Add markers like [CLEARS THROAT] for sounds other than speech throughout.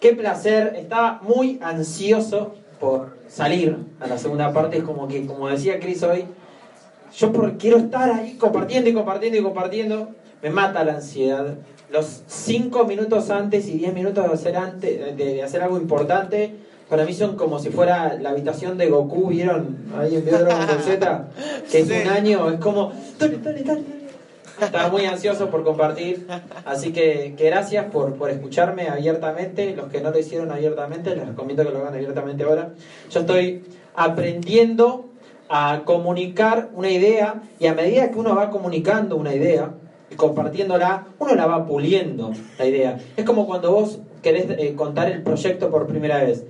qué placer. Estaba muy ansioso por salir a la segunda parte. Es como que, como decía Cris hoy, yo por, quiero estar ahí compartiendo y compartiendo y compartiendo. Me mata la ansiedad. Los cinco minutos antes y diez minutos de hacer, antes, de, hacer algo importante, para mí son como si fuera la habitación de Goku, ¿vieron? Ahí en Dragon Ball Z, que es un año, es como, dale, dale, dale, estaba muy ansioso por compartir, así que, gracias por, por, escucharme abiertamente. Los que no lo hicieron abiertamente, les recomiendo que lo hagan abiertamente ahora. Yo estoy aprendiendo a comunicar una idea y a medida que uno va comunicando una idea y compartiéndola, uno la va puliendo la idea. Es como cuando vos querés eh, contar el proyecto por primera vez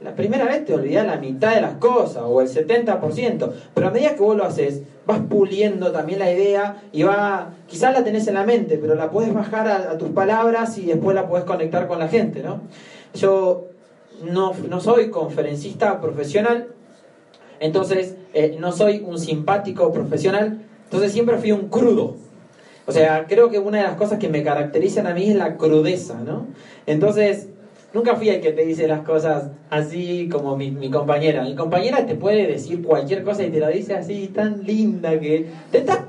la primera vez te olvidas la mitad de las cosas o el 70%, pero a medida que vos lo haces, vas puliendo también la idea y va, quizás la tenés en la mente, pero la puedes bajar a, tus palabras y después la puedes conectar con la gente, ¿no? Yo no, no soy conferencista profesional, entonces eh, no soy un simpático profesional, entonces siempre fui un crudo. O sea, creo que una de las cosas que me caracterizan a mí es la crudeza, ¿no? Entonces, Nunca fui el que te dice las cosas así como mi, compañera. Mi compañera te puede decir cualquier cosa y te la dice así tan linda que te está...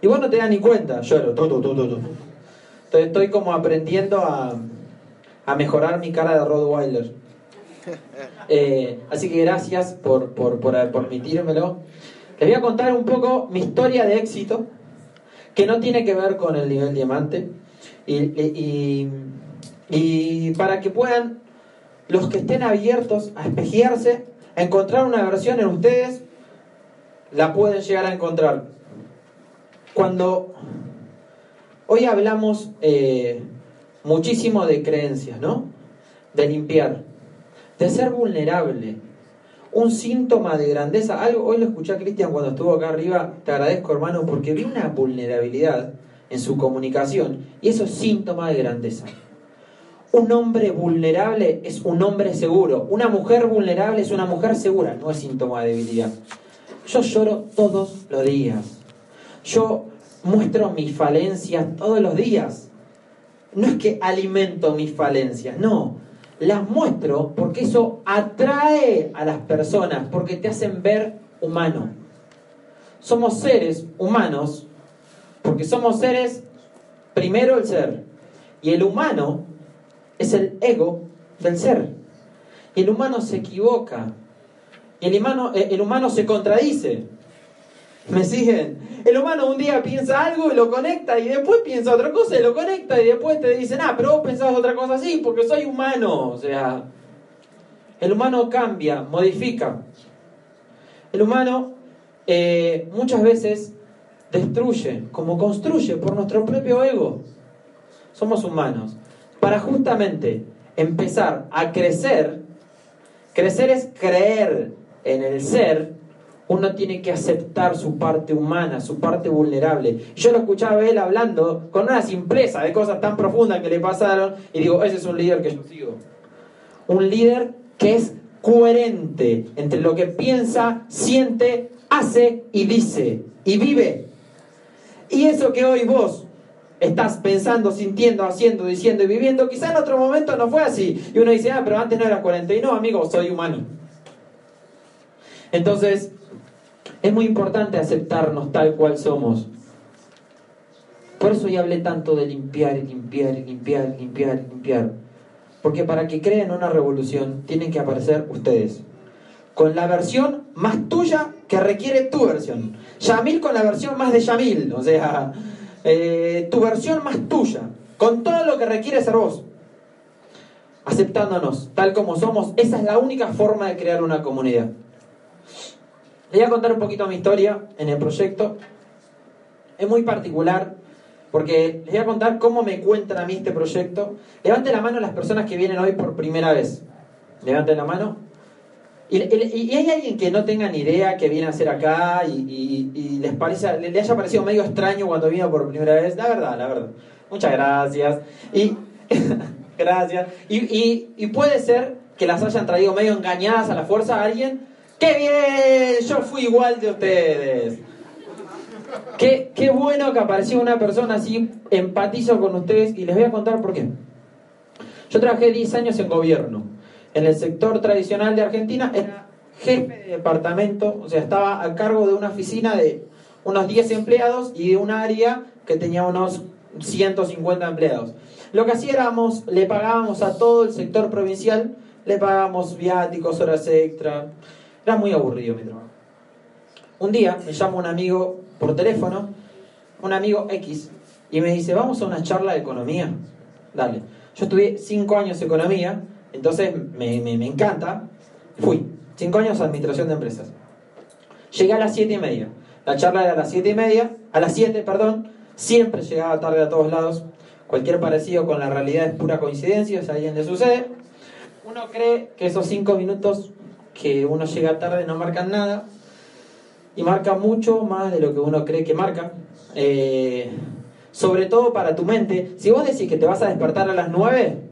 Y vos no te das ni cuenta. Lloro. Entonces estoy como aprendiendo a, a mejorar mi cara de Rottweiler. [LAUGHS] Eh, así que gracias por, por, por, permitírmelo. Les voy a contar un poco mi historia de éxito, que no tiene que ver con el nivel diamante. y y para que puedan los que estén abiertos a espejearse, a encontrar una versión en ustedes, la pueden llegar a encontrar. Cuando hoy hablamos eh, muchísimo de creencias, ¿no? De limpiar, de ser vulnerable, un síntoma de grandeza. Algo, hoy lo escuché a Cristian cuando estuvo acá arriba, te agradezco hermano, porque vi una vulnerabilidad en su comunicación y eso es síntoma de grandeza. Un hombre vulnerable es un hombre seguro. Una mujer vulnerable es una mujer segura, no es síntoma de debilidad. Yo lloro todos los días. Yo muestro mis falencias todos los días. No es que alimento mis falencias, no. Las muestro porque eso atrae a las personas, porque te hacen ver humano. Somos seres humanos porque somos seres, primero el ser, y el humano es el ego del ser. Y el humano se equivoca. Y el humano, eh, el humano se contradice. ¿Me siguen? El humano un día piensa algo y lo conecta y después piensa otra cosa y lo conecta y después te dicen, ah, pero vos pensás otra cosa así porque soy humano. O sea, el humano cambia, modifica. El humano eh, muchas veces destruye como construye por nuestro propio ego. Somos humanos para justamente empezar a crecer, crecer es creer en el ser, uno tiene que aceptar su parte humana, su parte vulnerable. Yo lo escuchaba él hablando con una simpleza de cosas tan profundas que le pasaron y digo, ese es un líder que yo sigo. Un líder que es coherente entre lo que piensa, siente, hace y dice y vive. Y eso que hoy vos estás pensando, sintiendo, haciendo, diciendo y viviendo, quizá en otro momento no fue así. Y uno dice, ah, pero antes no era 40. Y no, amigo, soy humano. Entonces, es muy importante aceptarnos tal cual somos. Por eso ya hablé tanto de limpiar y limpiar y limpiar y limpiar y limpiar. Porque para que creen una revolución tienen que aparecer ustedes. Con la versión más tuya que requiere tu versión. Yamil con la versión más de Yamil. O sea, eh, tu versión más tuya, con todo lo que requiere ser vos, aceptándonos tal como somos. Esa es la única forma de crear una comunidad. Les voy a contar un poquito mi historia en el proyecto. Es muy particular porque les voy a contar cómo me cuentan a mí este proyecto. Levante la mano las personas que vienen hoy por primera vez. Levanten la mano. Y, hay alguien que no tenga ni idea que viene a hacer acá y, les parece, le, haya parecido medio extraño cuando vino por primera vez. La verdad, la verdad. Muchas gracias. Y [LAUGHS] gracias. Y, puede ser que las hayan traído medio engañadas a la fuerza a alguien. ¡Qué bien! Yo fui igual de ustedes. Qué, qué bueno que apareció una persona así, empatizo con ustedes y les voy a contar por qué. Yo trabajé 10 años en gobierno. En el sector tradicional de Argentina era jefe de departamento, o sea, estaba a cargo de una oficina de unos 10 empleados y de un área que tenía unos 150 empleados. Lo que hacíamos, le pagábamos a todo el sector provincial, le pagábamos viáticos, horas extra. Era muy aburrido mi trabajo. Un día me llama un amigo por teléfono, un amigo X, y me dice, vamos a una charla de economía. Dale. Yo estudié 5 años de economía, entonces me, me, encanta. Fui. 5 años administración de empresas. Llegué a las 7 y media. La charla era a las 7 y media, a las 7, perdón. Siempre llegaba tarde a todos lados. Cualquier parecido con la realidad es pura coincidencia, si a alguien sucede. Uno cree que esos 5 minutos que uno llega tarde no marcan nada. Y marca mucho más de lo que uno cree que marca. Eh, sobre todo para tu mente. Si vos decís que te vas a despertar a las 9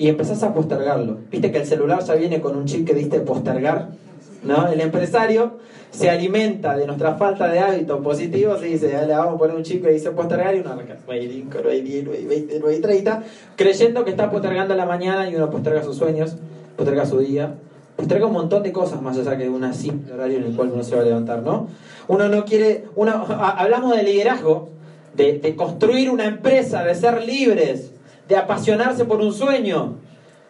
y empezás a postergarlo, viste que el celular ya viene con un chip que diste postergar, ¿no? El empresario se alimenta de nuestra falta de hábitos positivos y dice, le vamos a poner un chip que dice postergar y uno arranca 9 5, 9 10, 9 20, 9 30, creyendo que está postergando la mañana y uno posterga sus sueños, posterga su día, posterga un montón de cosas más allá que un simple horario en el cual uno se va a levantar, ¿no? Uno no quiere, uno, hablamos de liderazgo, de, de construir una empresa, de ser libres, de apasionarse por un sueño.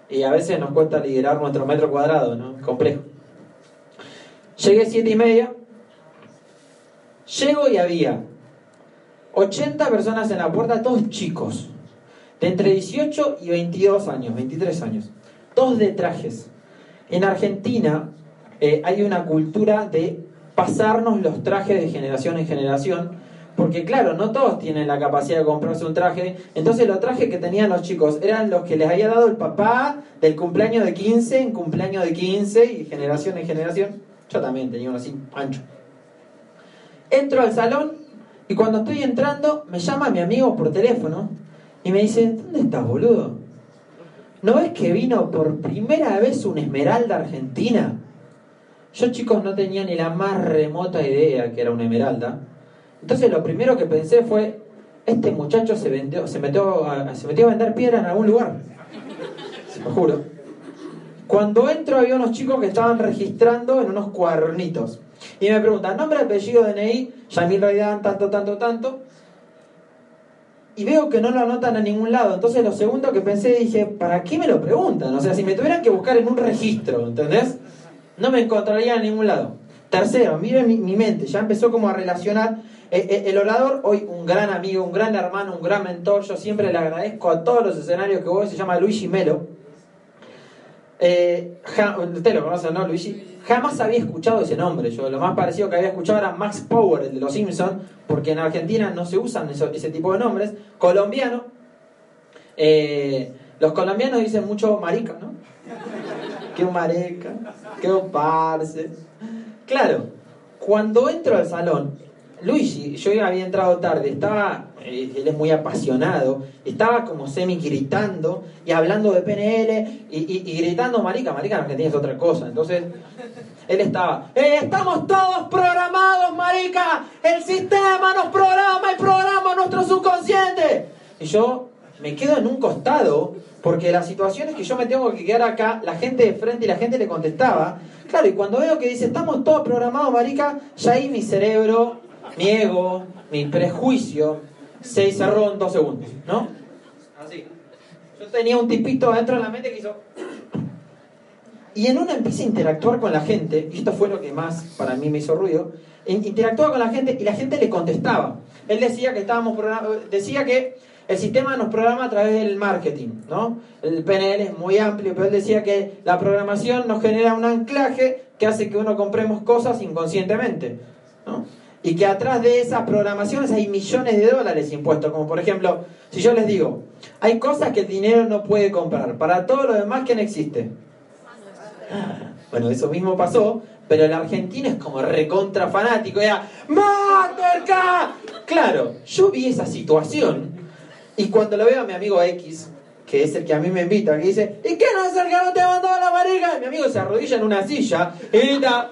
Y a veces nos cuesta liderar nuestro metro cuadrado, ¿no? complejo. Llegué siete y media. Llego y había 80 personas en la puerta, todos chicos, de entre 18 y 22 años, 23 años, todos de trajes. En Argentina eh, hay una cultura de pasarnos los trajes de generación en generación porque claro, no todos tienen la capacidad de comprarse un traje. Entonces los trajes que tenían los chicos eran los que les había dado el papá del cumpleaños de 15 en cumpleaños de 15 y generación en generación. Yo también tenía uno así, ancho. Entro al salón y cuando estoy entrando me llama mi amigo por teléfono y me dice, ¿dónde estás, boludo? ¿No ves que vino por primera vez un esmeralda argentina? Yo chicos no tenía ni la más remota idea que era una esmeralda. Entonces lo primero que pensé fue, este muchacho se, vendió, se, metió a, se metió a vender piedra en algún lugar. Se lo juro. Cuando entro había unos chicos que estaban registrando en unos cuadernitos. Y me preguntan, nombre, apellido, DNI, Yamil Raidán, tanto, tanto, tanto. Y veo que no lo anotan a ningún lado. Entonces lo segundo que pensé dije, ¿para qué me lo preguntan? O sea, si me tuvieran que buscar en un registro, ¿entendés? No me encontraría en ningún lado. Tercero, miren mi, mente, ya empezó como a relacionar el orador, hoy un gran amigo, un gran hermano, un gran mentor, yo siempre le agradezco a todos los escenarios que voy, se llama Luigi Melo. Eh, usted lo conoce, ¿no, Luigi? Jamás había escuchado ese nombre. Yo lo más parecido que había escuchado era Max Power, el de los Simpsons, porque en Argentina no se usan ese tipo de nombres. Colombiano. los colombianos dicen mucho marica, ¿no? Que un mareca, que un parce. Claro, cuando entro al salón, Luigi, yo había entrado tarde, estaba, eh, él es muy apasionado, estaba como semi gritando y hablando de PNL y, gritando marica, marica en Argentina es otra cosa. Entonces, él estaba, eh, estamos todos programados, marica, el sistema nos programa y programa nuestro subconsciente. Y yo me quedo en un costado porque las situaciones que yo me tengo que quedar acá, la gente de frente y la gente le contestaba. Claro, y cuando veo que dice, estamos todos programados, marica, ya ahí mi cerebro mi ego, mi prejuicio, se cerró en dos segundos, ¿no? Así. Yo tenía un tipito adentro de la mente que hizo... Y en una empieza a interactuar con la gente, y esto fue lo que más para mí me hizo ruido, interactuaba con la gente y la gente le contestaba. Él decía que estábamos decía que el sistema nos programa a través del marketing, ¿no? El PNL es muy amplio, pero él decía que la programación nos genera un anclaje que hace que uno compremos cosas inconscientemente, ¿no? Y que atrás de esas programaciones hay millones de dólares impuestos, como por ejemplo, si yo les digo, hay cosas que el dinero no puede comprar, para todo lo demás no existe. Bueno, eso mismo pasó, pero el argentino es como recontra fanático, era Mastercard. Claro, yo vi esa situación y cuando lo veo a mi amigo X, que es el que a mí me invita, que dice, ¿y qué no es el que no te mandó a la marica? Y mi amigo se arrodilla en una silla y grita,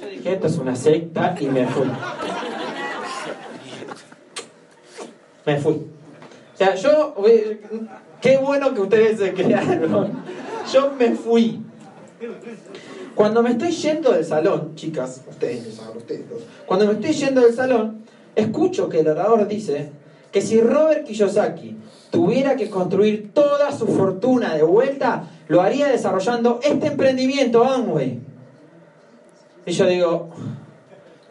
yo dije, esto es una secta y me fui. Me fui. sea, yo, eh, qué bueno que ustedes se crearon. Yo me fui. Cuando me estoy yendo del salón, chicas, ustedes saben, ustedes dos. Cuando me estoy yendo del salón, escucho que el orador dice que si Robert Kiyosaki tuviera que construir toda su fortuna de vuelta, lo haría desarrollando este emprendimiento, Amway. Y yo digo,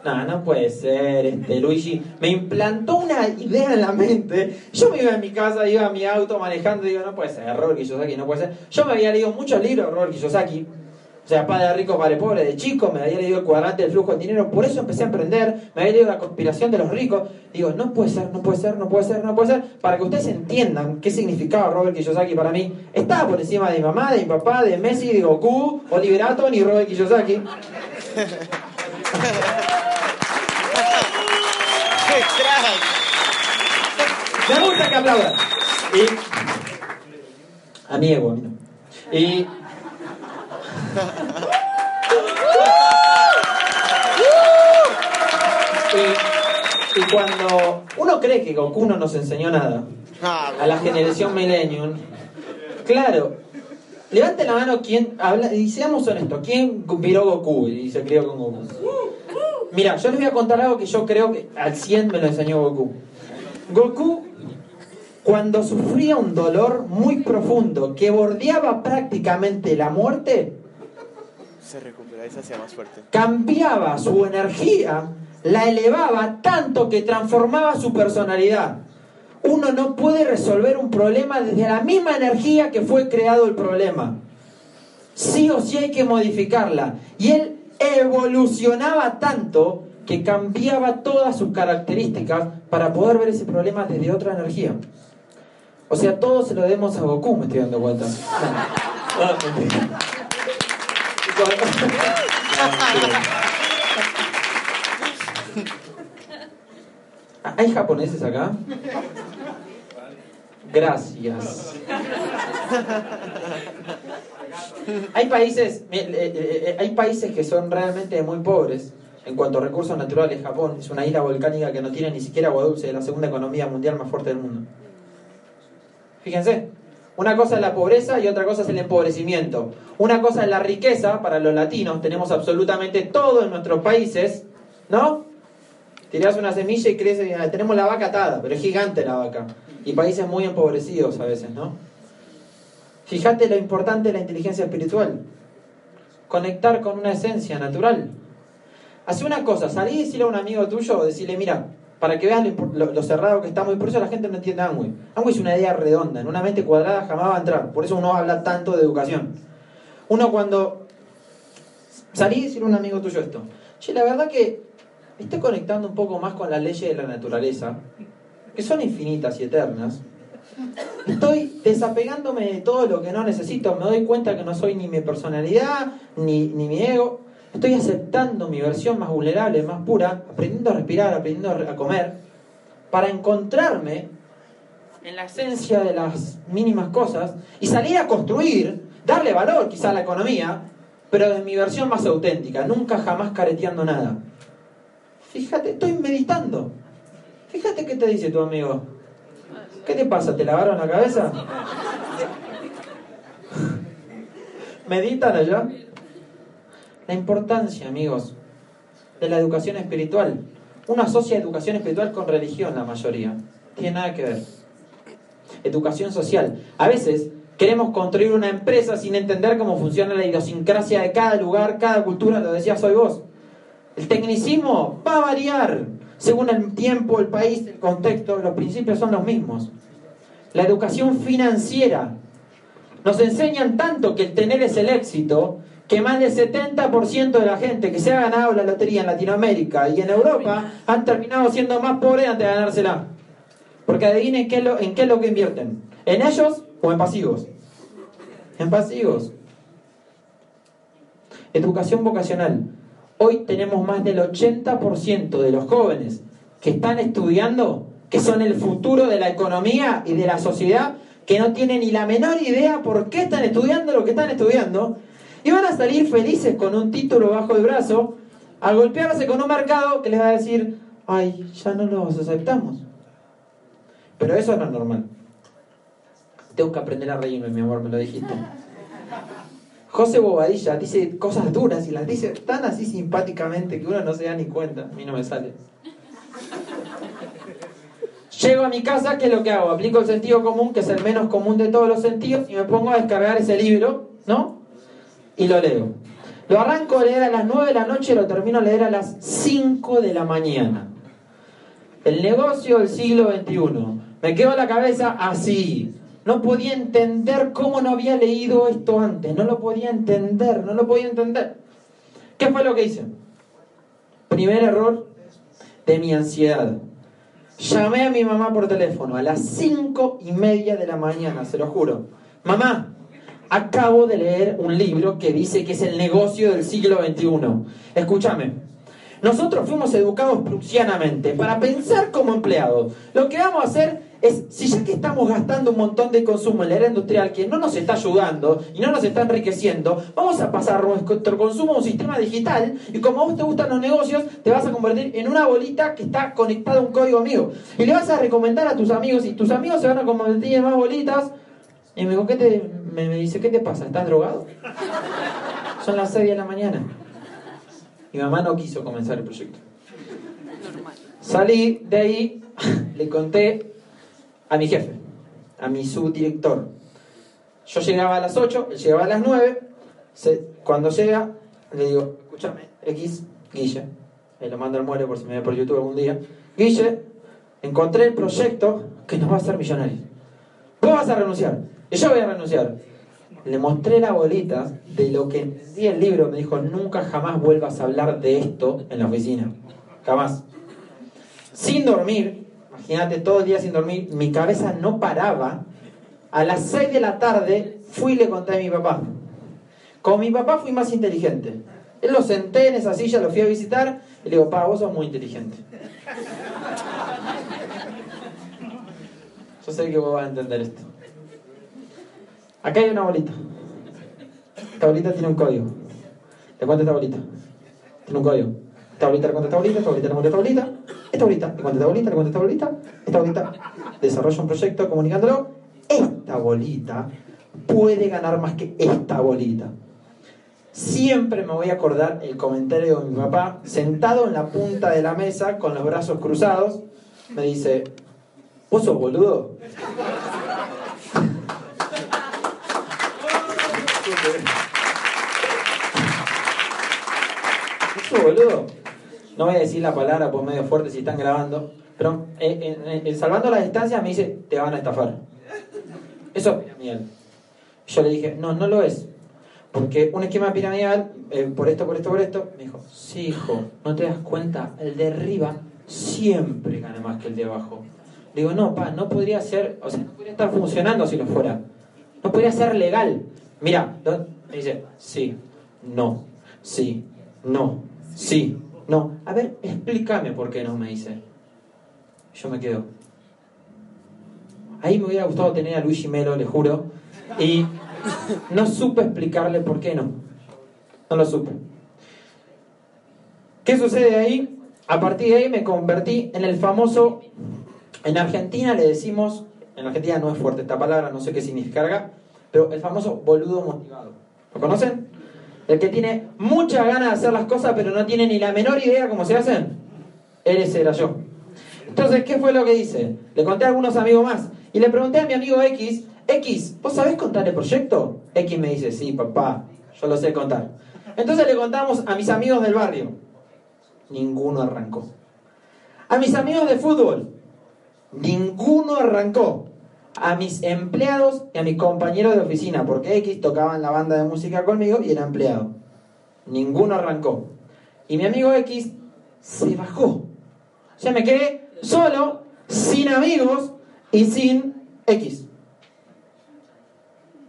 no, no puede ser, este Luigi. Me implantó una idea en la mente. Yo me iba a mi casa, iba a mi auto manejando digo, no puede ser, Robert Kiyosaki, no puede ser. Yo me había leído muchos libros de Robert Kiyosaki. O sea, Padre Rico, Padre Pobre, de chico, me había leído el cuadrante del flujo de dinero, por eso empecé a emprender, me había leído la conspiración de los ricos. Digo, no puede ser, no puede ser, no puede ser, no puede ser. Para que ustedes entiendan qué significaba Robert Kiyosaki para mí, estaba por encima de mi mamá, de mi papá, de Messi, de Goku, Oliver Atom y Robert Kiyosaki. Me gusta que aplaudan. Y. A mi ego, a mí no. Y. Y, y cuando uno cree que Goku no nos enseñó nada, a la generación Millennium, claro, levante la mano quien habla, y seamos honestos, ¿quién miró Goku y se crió con Goku? Mira, yo les voy a contar algo que yo creo que al 100 me lo enseñó Goku. Goku, cuando sufría un dolor muy profundo que bordeaba prácticamente la muerte, se recupera y se hacía más fuerte. Cambiaba su energía, la elevaba tanto que transformaba su personalidad. Uno no puede resolver un problema desde la misma energía que fue creado el problema. Sí o sí hay que modificarla. Y él evolucionaba tanto que cambiaba todas sus características para poder ver ese problema desde otra energía. O sea, todo se lo demos a Goku, me estoy dando cuenta. [LAUGHS] [LAUGHS] ¿Hay japoneses acá? Gracias. Hay países, eh, eh, eh, hay países que son realmente muy pobres en cuanto a recursos naturales. Japón es una isla volcánica que no tiene ni siquiera agua dulce, es la segunda economía mundial más fuerte del mundo. Fíjense, una cosa es la pobreza y otra cosa es el empobrecimiento. Una cosa es la riqueza, para los latinos tenemos absolutamente todo en nuestros países, ¿no? Tirás una semilla y crece, tenemos la vaca atada, pero es gigante la vaca. Y países muy empobrecidos a veces, ¿no? Fíjate lo importante de la inteligencia espiritual. Conectar con una esencia natural. Hace una cosa, salí y decirle a un amigo tuyo, decirle, mira, para que veas lo, cerrado que estamos. Y por eso la gente no entiende Amway. Amway es una idea redonda. En una mente cuadrada jamás va a entrar. Por eso uno habla tanto de educación. Uno cuando salí y decirle a un amigo tuyo esto. Che, la verdad que estoy conectando un poco más con las leyes de la naturaleza, que son infinitas y eternas. Estoy desapegándome de todo lo que no necesito. Me doy cuenta que no soy ni mi personalidad, ni, ni mi ego. Estoy aceptando mi versión más vulnerable, más pura, aprendiendo a respirar, aprendiendo a comer, para encontrarme en la esencia de las mínimas cosas y salir a construir, darle valor quizá a la economía, pero de mi versión más auténtica, nunca jamás careteando nada. Fíjate, estoy meditando. Fíjate qué te dice tu amigo. ¿Qué te pasa? ¿Te lavaron la cabeza? ¿Meditan allá? La importancia, amigos, de la educación espiritual. Uno asocia educación espiritual con religión, la mayoría. Tiene nada que ver. Educación social. A veces queremos construir una empresa sin entender cómo funciona la idiosincrasia de cada lugar, cada cultura, lo decía soy vos. El tecnicismo va a variar según el tiempo, el país, el contexto, los principios son los mismos. La educación financiera. Nos enseñan tanto que el tener es el éxito que más del 70% de la gente que se ha ganado la lotería en Latinoamérica y en Europa han terminado siendo más pobres antes de ganársela. Porque adivinen en qué es lo que invierten. ¿En ellos o en pasivos? En pasivos. Educación vocacional. Hoy tenemos más del 80% de los jóvenes que están estudiando, que son el futuro de la economía y de la sociedad, que no tienen ni la menor idea por qué están estudiando lo que están estudiando y van a salir felices con un título bajo el brazo al golpearse con un mercado que les va a decir, ay, ya no los aceptamos. Pero eso no es normal. Tengo que aprender a reírme, mi amor, me lo dijiste. José Bobadilla dice cosas duras y las dice tan así simpáticamente que uno no se da ni cuenta. A mí no me sale. Llego a mi casa, ¿qué es lo que hago? Aplico el sentido común, que es el menos común de todos los sentidos, y me pongo a descargar ese libro, ¿no? Y lo leo. Lo arranco a leer a las 9 de la noche y lo termino a leer a las 5 de la mañana. El negocio del siglo XXI. Me quedo la cabeza así. No podía entender cómo no había leído esto antes. No lo podía entender, no lo podía entender. ¿Qué fue lo que hice? Primer error de mi ansiedad. Llamé a mi mamá por teléfono a las cinco y media de la mañana, se lo juro. Mamá, acabo de leer un libro que dice que es el negocio del siglo XXI. Escúchame. Nosotros fuimos educados prusianamente para pensar como empleados. Lo que vamos a hacer es, si ya que estamos gastando un montón de consumo en la era industrial que no nos está ayudando y no nos está enriqueciendo, vamos a pasar nuestro consumo a un sistema digital y como a vos te gustan los negocios, te vas a convertir en una bolita que está conectada a un código amigo. Y le vas a recomendar a tus amigos y tus amigos se van a convertir en más bolitas. Y me, dijo, ¿qué te, me, me dice, ¿qué te pasa? ¿Estás drogado? Son las 6 de la mañana. Mi mamá no quiso comenzar el proyecto. Salí de ahí, [LAUGHS] le conté a mi jefe, a mi subdirector. Yo llegaba a las 8, él llegaba a las 9. se- cuando llega, le digo, escúchame, X, Guille, me lo mando al muere por si me ve por YouTube algún día. Guille, encontré el proyecto que nos va a hacer millonarios. Vos vas a renunciar, y yo voy a renunciar. Le mostré la bolita de lo que entendí el libro. Me dijo, nunca jamás vuelvas a hablar de esto en la oficina. Jamás. Sin dormir, imagínate todo el día sin dormir, mi cabeza no paraba. A las 6 de la tarde fui y le conté a mi papá. Con mi papá fui más inteligente. Él lo senté en esa silla, lo fui a visitar y le digo, papá, vos sos muy inteligente. Yo sé que vos vas a entender esto. Acá hay una bolita. Esta bolita tiene un código. ¿Le cuento esta bolita? Tiene un código. Esta bolita le cuenta esta bolita, esta bolita le cuenta esta bolita, esta bolita le cuenta esta bolita, le cuenta esta bolita, esta bolita desarrolla un proyecto comunicándolo. Esta bolita puede ganar más que esta bolita. Siempre me voy a acordar el comentario de mi papá, sentado en la punta de la mesa con los brazos cruzados, me dice, ¿vos sos boludo? [LAUGHS] ¿Vos sos boludo? No voy a decir la palabra por medio fuerte si están grabando, pero eh, salvando la distancia me dice, te van a estafar. Eso es piramidal. Yo le dije, no, no lo es. Porque un esquema piramidal, eh, por esto, por esto, por esto, me dijo, sí, hijo, ¿no te das cuenta? El de arriba siempre gana más que el de abajo. Digo, no, pa, no podría ser, o sea, no podría estar funcionando si lo fuera. No podría ser legal. Mira, me dice, sí, no, sí, no, sí, no. A ver, explícame por qué no, me dice. Yo me quedo. Ahí me hubiera gustado tener a Luigi Melo, le juro. Y no supe explicarle por qué no. No lo supe. ¿Qué sucede ahí? A partir de ahí me convertí en el famoso. En Argentina le decimos. En Argentina no es fuerte esta palabra, no sé qué significa, pero el famoso boludo motivado. ¿Lo conocen? El que tiene muchas ganas de hacer las cosas, pero no tiene ni la menor idea cómo se hacen. Ese era yo. Entonces, ¿qué fue lo que hice? Le conté a algunos amigos más. Y le pregunté a mi amigo X, X, ¿vos sabés contar el proyecto? X me dice, sí, papá, yo lo sé contar. Entonces le contamos a mis amigos del barrio. Ninguno arrancó. A mis amigos de fútbol. Ninguno arrancó. A mis empleados y a mis compañeros de oficina, porque X tocaba en la banda de música conmigo y era empleado. Ninguno arrancó. Y mi amigo X se bajó. O sea, me quedé solo, sin amigos y sin X.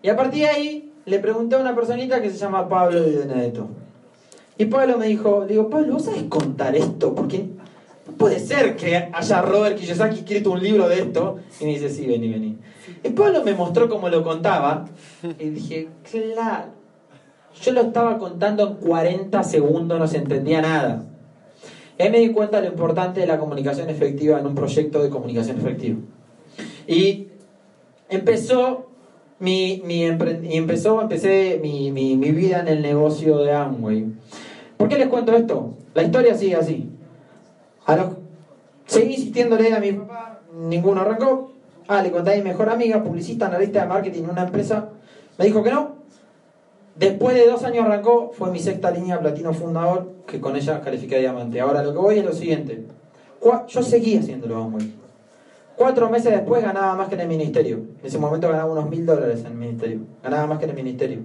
Y a partir de ahí le pregunté a una personita que se llama Pablo Di Benedetto. Y Pablo me dijo, digo, Pablo, ¿vos sabés contar esto? Porque puede ser que haya Robert Kiyosaki escrito un libro de esto. Y me dice, sí, vení, vení. Y Pablo me mostró cómo lo contaba. Y dije, claro. Yo lo estaba contando en 40 segundos, no se entendía nada. Y ahí me di cuenta de lo importante de la comunicación efectiva en un proyecto de comunicación efectiva. Y empezó mi, mi y empezó, empecé mi, mi, mi vida en el negocio de Amway. ¿Por qué les cuento esto? La historia sigue así. A los, seguí insistiéndole a mi papá, ninguno arrancó. Ah, le conté a mi mejor amiga, publicista, analista de marketing en una empresa. Me dijo que no. Después de dos años arrancó, fue mi sexta línea platino fundador, que con ella califiqué a diamante. Ahora lo que voy es lo siguiente. Yo seguí haciéndolo Amway. Cuatro meses después ganaba más que en el ministerio. En ese momento ganaba unos mil dólares en el ministerio. Ganaba más que en el ministerio.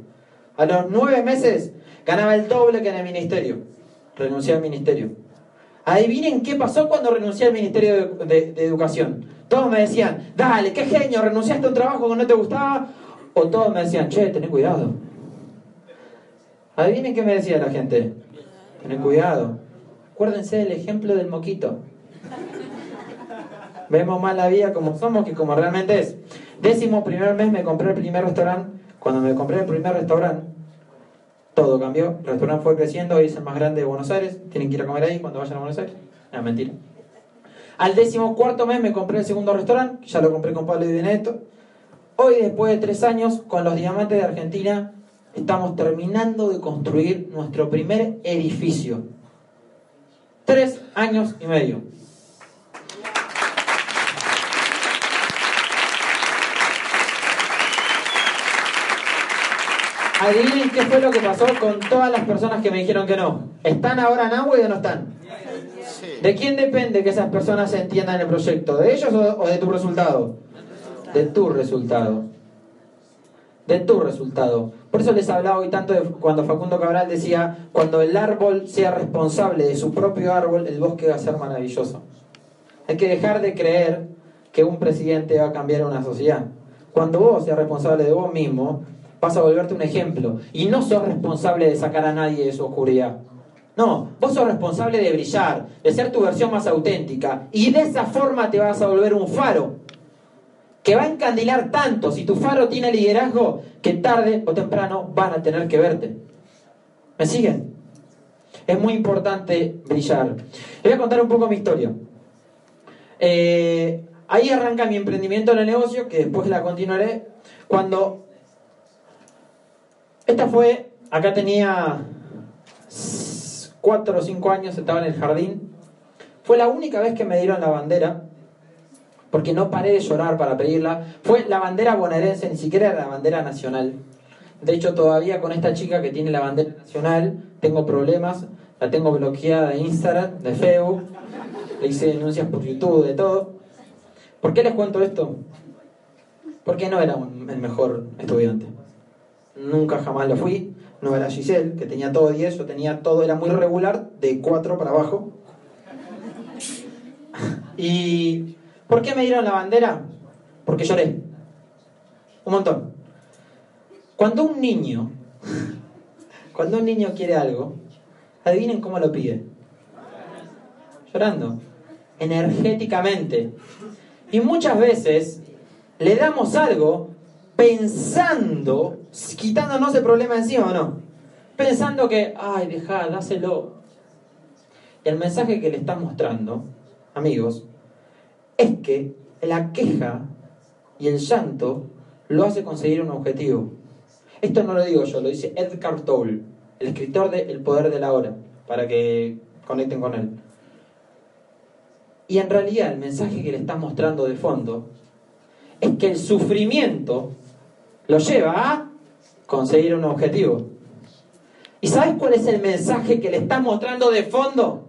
A los nueve meses ganaba el doble que en el ministerio. Renuncié al ministerio. Adivinen qué pasó cuando renuncié al ministerio de, educación. Todos me decían, dale, qué genio, renunciaste a un trabajo que no te gustaba. O todos me decían, che, ten cuidado. Adivinen qué me decía la gente. Ten cuidado. Acuérdense del ejemplo del moquito. [LAUGHS] Vemos más la vida como somos que como realmente es. Décimo primer mes me compré el primer restaurante. Cuando me compré el primer restaurante, todo cambió. El restaurante fue creciendo, hoy es el más grande de Buenos Aires. Tienen que ir a comer ahí cuando vayan a Buenos Aires. No, mentira. Al décimo cuarto mes me compré el segundo restaurante, ya lo compré con Pablo y Benedetto. Hoy, después de tres años, con los diamantes de Argentina, estamos terminando de construir nuestro primer edificio. Tres años y medio. Adivinen qué fue lo que pasó con todas las personas que me dijeron que no. ¿Están ahora en Amway o no están? Sí. ¿De quién depende que esas personas entiendan el proyecto? ¿De ellos o, o de tu resultado? De tu resultado. De tu resultado. Por eso les hablaba hoy tanto de cuando Facundo Cabral decía, cuando el árbol sea responsable de su propio árbol, el bosque va a ser maravilloso. Hay que dejar de creer que un presidente va a cambiar una sociedad. Cuando vos seas responsable de vos mismo, vas a volverte un ejemplo. Y no sos responsable de sacar a nadie de su oscuridad. No, vos sos responsable de brillar, de ser tu versión más auténtica. Y de esa forma te vas a volver un faro que va a encandilar tanto si tu faro tiene liderazgo que tarde o temprano van a tener que verte. ¿Me siguen? Es muy importante brillar. Les voy a contar un poco mi historia. Eh, ahí arranca mi emprendimiento en el negocio, que después la continuaré. Cuando. Esta fue. Acá tenía. 4 o 5 años, estaba en el jardín. Fue la única vez que me dieron la bandera. Porque no paré de llorar para pedirla. Fue la bandera bonaerense, ni siquiera era la bandera nacional. De hecho, todavía con esta chica que tiene la bandera nacional, tengo problemas. La tengo bloqueada de Instagram, de Facebook. Le hice denuncias por YouTube, de todo. ¿Por qué les cuento esto? Porque no era un- el mejor estudiante. Nunca jamás lo fui. No era Giselle, que tenía todo 10, yo tenía todo, era muy regular, de 4 para abajo. ¿Y por qué me dieron la bandera? Porque lloré. Un montón. Cuando un niño, cuando un niño quiere algo, adivinen cómo lo pide. Llorando. Energéticamente. Y muchas veces le damos algo pensando, quitándonos el problema encima o no. Pensando que, ay, dejá, dáselo. El mensaje que le estás mostrando, amigos, es que la queja y el llanto lo hace conseguir un objetivo. Esto no lo digo yo, lo dice Edgar Tolle, el escritor de El poder de la hora, para que conecten con él. Y en realidad el mensaje que le estás mostrando de fondo es que el sufrimiento lo lleva a conseguir un objetivo. ¿Y sabes cuál es el mensaje que le estás mostrando de fondo?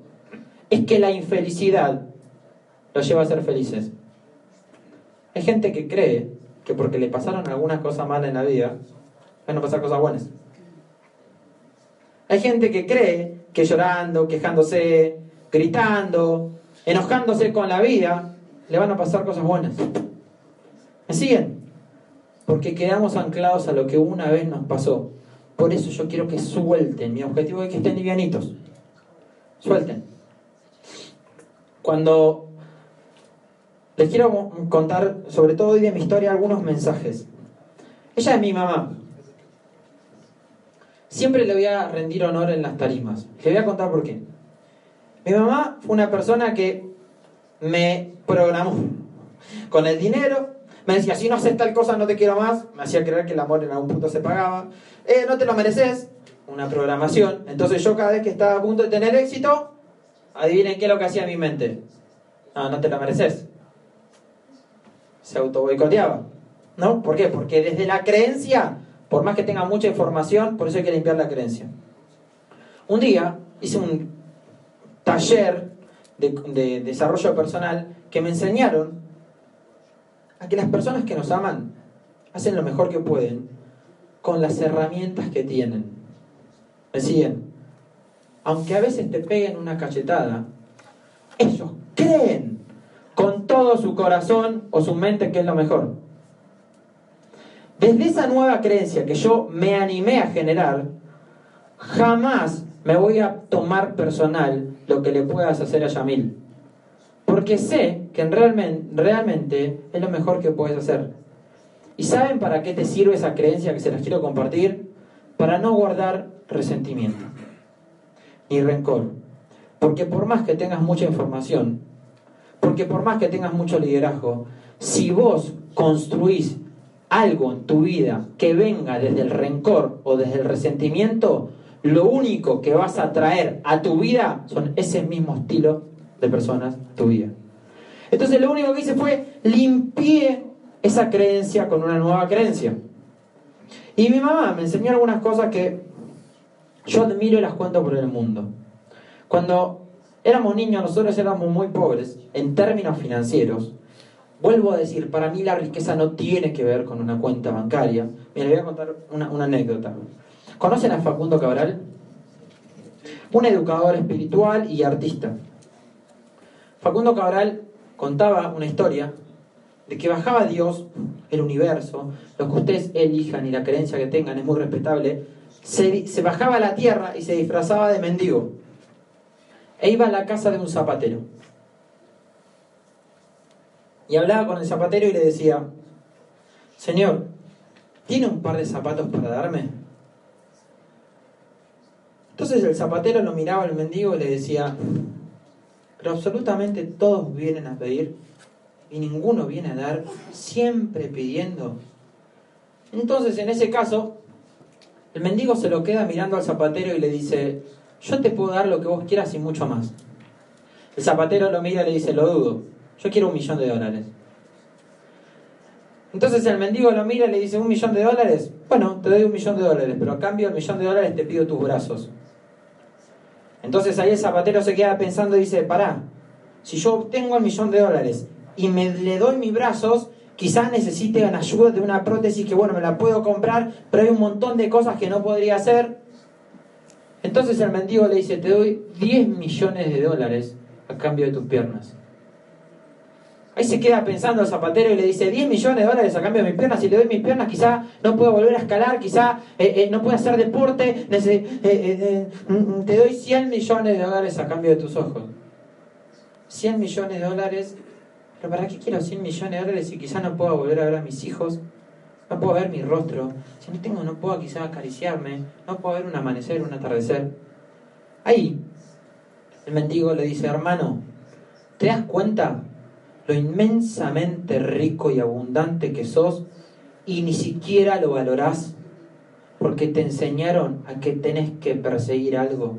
Es que la infelicidad lo lleva a ser felices. Hay gente que cree que porque le pasaron algunas cosas malas en la vida, van a pasar cosas buenas. Hay gente que cree que llorando, quejándose, gritando, enojándose con la vida, le van a pasar cosas buenas. ¿Me siguen? Porque quedamos anclados a lo que una vez nos pasó. Por eso yo quiero que suelten. Mi objetivo es que estén livianitos. Suelten. Cuando les quiero contar, sobre todo hoy de mi historia, algunos mensajes. Ella es mi mamá. Siempre le voy a rendir honor en las tarimas. Le voy a contar por qué. Mi mamá fue una persona que me programó. Con el dinero Me decía, si no haces tal cosa no te quiero más. Me hacía creer que el amor en algún punto se pagaba. Eh, no te lo mereces. Una programación. Entonces yo cada vez que estaba a punto de tener éxito, adivinen qué es lo que hacía mi mente. No, no te lo mereces. Se auto boicoteaba. ¿No? ¿Por qué? Porque desde la creencia, por más que tenga mucha información, por eso hay que limpiar la creencia. Un día hice un taller de, de desarrollo personal que me enseñaron a que las personas que nos aman hacen lo mejor que pueden con las herramientas que tienen. ¿Me siguen? Aunque a veces te peguen una cachetada, ellos creen con todo su corazón o su mente que es lo mejor. Desde esa nueva creencia que yo me animé a generar, jamás me voy a tomar personal lo que le puedas hacer a Yamil. Porque sé que realmente, realmente es lo mejor que puedes hacer. ¿Y saben para qué te sirve esa creencia que se las quiero compartir? Para no guardar resentimiento ni rencor. Porque por más que tengas mucha información, porque por más que tengas mucho liderazgo, si vos construís algo en tu vida que venga desde el rencor o desde el resentimiento, lo único que vas a traer a tu vida son ese mismo estilo de personas tu vida. Entonces lo único que hice fue limpié esa creencia con una nueva creencia. Y mi mamá me enseñó algunas cosas que yo admiro y las cuento por el mundo. Cuando éramos niños, nosotros éramos muy pobres en términos financieros. Vuelvo a decir, para mí la riqueza no tiene que ver con una cuenta bancaria. Me les voy a contar una anécdota. ¿Conocen a Facundo Cabral? Un educador espiritual y artista. Facundo Cabral contaba una historia de que bajaba Dios, el universo, lo que ustedes elijan y la creencia que tengan es muy respetable, se, se bajaba a la tierra y se disfrazaba de mendigo. E iba a la casa de un zapatero. Y hablaba con el zapatero y le decía, Señor, ¿tiene un par de zapatos para darme? Entonces el zapatero lo miraba al mendigo y le decía, pero absolutamente todos vienen a pedir y ninguno viene a dar, siempre pidiendo. Entonces en ese caso, el mendigo se lo queda mirando al zapatero y le dice, yo te puedo dar lo que vos quieras y mucho más. El zapatero lo mira y le dice, lo dudo, yo quiero un millón de dólares. Entonces el mendigo lo mira y le dice, ¿un millón de dólares? Bueno, te doy un millón de dólares, pero a cambio del millón de dólares te pido tus brazos. Entonces ahí el zapatero se queda pensando y dice, pará, si yo obtengo el millón de dólares y me le doy mis brazos, quizás necesite una ayuda de una prótesis que bueno, me la puedo comprar, pero hay un montón de cosas que no podría hacer. Entonces el mendigo le dice, te doy 10 millones de dólares a cambio de tus piernas. Ahí se queda pensando el zapatero y le dice, 10 millones de dólares a cambio de mis piernas, si le doy mis piernas quizá no puedo volver a escalar, quizá eh, eh, no puedo hacer deporte, eh, mm, te doy 100 millones de dólares a cambio de tus ojos. 100 millones de dólares, pero ¿para qué quiero 100 millones de dólares si quizá no puedo volver a ver a mis hijos? No puedo ver mi rostro, si no tengo, no puedo quizá acariciarme, no puedo ver un amanecer, un atardecer. Ahí, el mendigo le dice, hermano, ¿te das cuenta lo inmensamente rico y abundante que sos y ni siquiera lo valorás porque te enseñaron a que tenés que perseguir algo.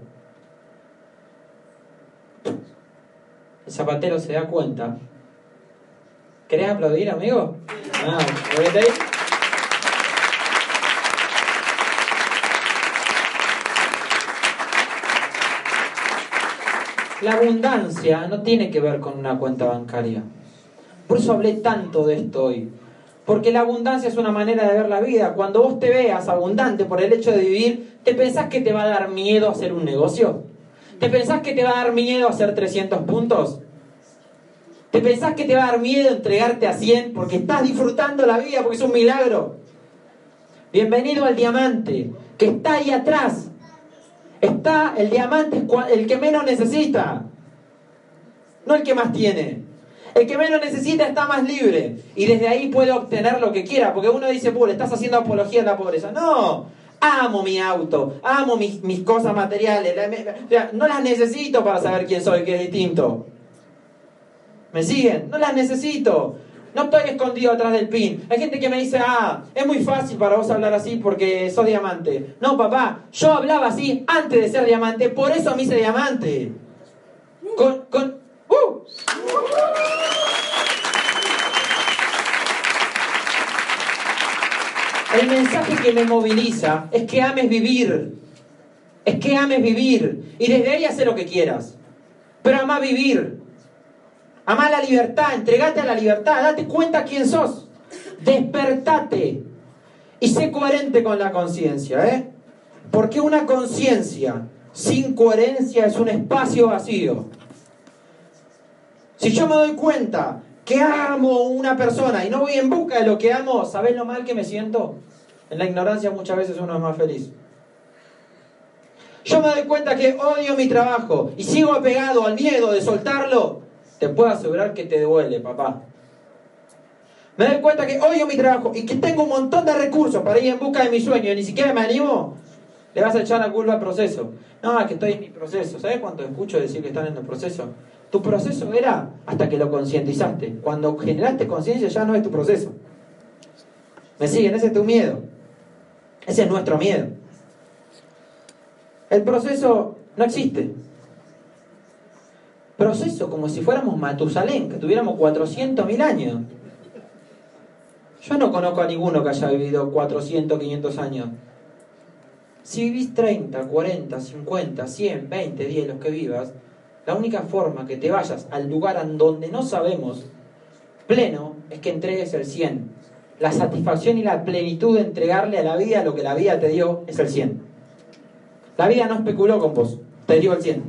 El zapatero se da cuenta. ¿Querés aplaudir, amigo? Ah, ahí. La abundancia no tiene que ver con una cuenta bancaria. Por eso hablé tanto de esto hoy. Porque la abundancia es una manera de ver la vida. Cuando vos te veas abundante por el hecho de vivir, ¿te pensás que te va a dar miedo hacer un negocio? ¿Te pensás que te va a dar miedo hacer 300 puntos? ¿Te pensás que te va a dar miedo entregarte a 100 porque estás disfrutando la vida, porque es un milagro? Bienvenido al diamante, que está ahí atrás. Está el diamante, el que menos necesita, no el que más tiene. El que menos necesita está más libre y desde ahí puede obtener lo que quiera, porque uno dice, le estás haciendo apología de la pobreza. No, amo mi auto, amo mis, cosas materiales, no las necesito para saber quién soy, que es distinto. ¿Me siguen? No las necesito. No estoy escondido atrás del pin. Hay gente que me dice, ah, es muy fácil para vos hablar así porque sos diamante. No, papá, yo hablaba así antes de ser diamante, por eso me hice diamante. Con, con, El mensaje que me moviliza es que ames vivir. Es que ames vivir. Y desde ahí hacer lo que quieras. Pero ama vivir. Ama la libertad. Entregate a la libertad. Date cuenta quién sos. Despertate. Y sé coherente con la conciencia. ¿eh? Porque una conciencia sin coherencia es un espacio vacío. Si yo me doy cuenta que amo a una persona y no voy en busca de lo que amo, ¿sabes lo mal que me siento? En la ignorancia muchas veces uno es más feliz. Yo me doy cuenta que odio mi trabajo y sigo apegado al miedo de soltarlo. Te puedo asegurar que te duele, papá. Me doy cuenta que odio mi trabajo y que tengo un montón de recursos para ir en busca de mi sueño y ni siquiera me animo. Le vas a echar la culpa al proceso. No, es que estoy en mi proceso. ¿Sabes cuánto escucho decir que están en el proceso? Tu proceso era hasta que lo concientizaste. Cuando generaste conciencia ya no es tu proceso. ¿Me siguen? Ese es tu miedo. Ese es nuestro miedo. El proceso no existe. Proceso como si fuéramos Matusalén, que tuviéramos 400.000 años. Yo no conozco a ninguno que haya vivido 400, 500 años. Si vivís 30, 40, 50, 100, 20, 10, los que vivas, la única forma que te vayas al lugar en donde no sabemos pleno es que entregues el 100. La satisfacción y la plenitud de entregarle a la vida lo que la vida te dio es el 100. La vida no especuló con vos, te dio el 100.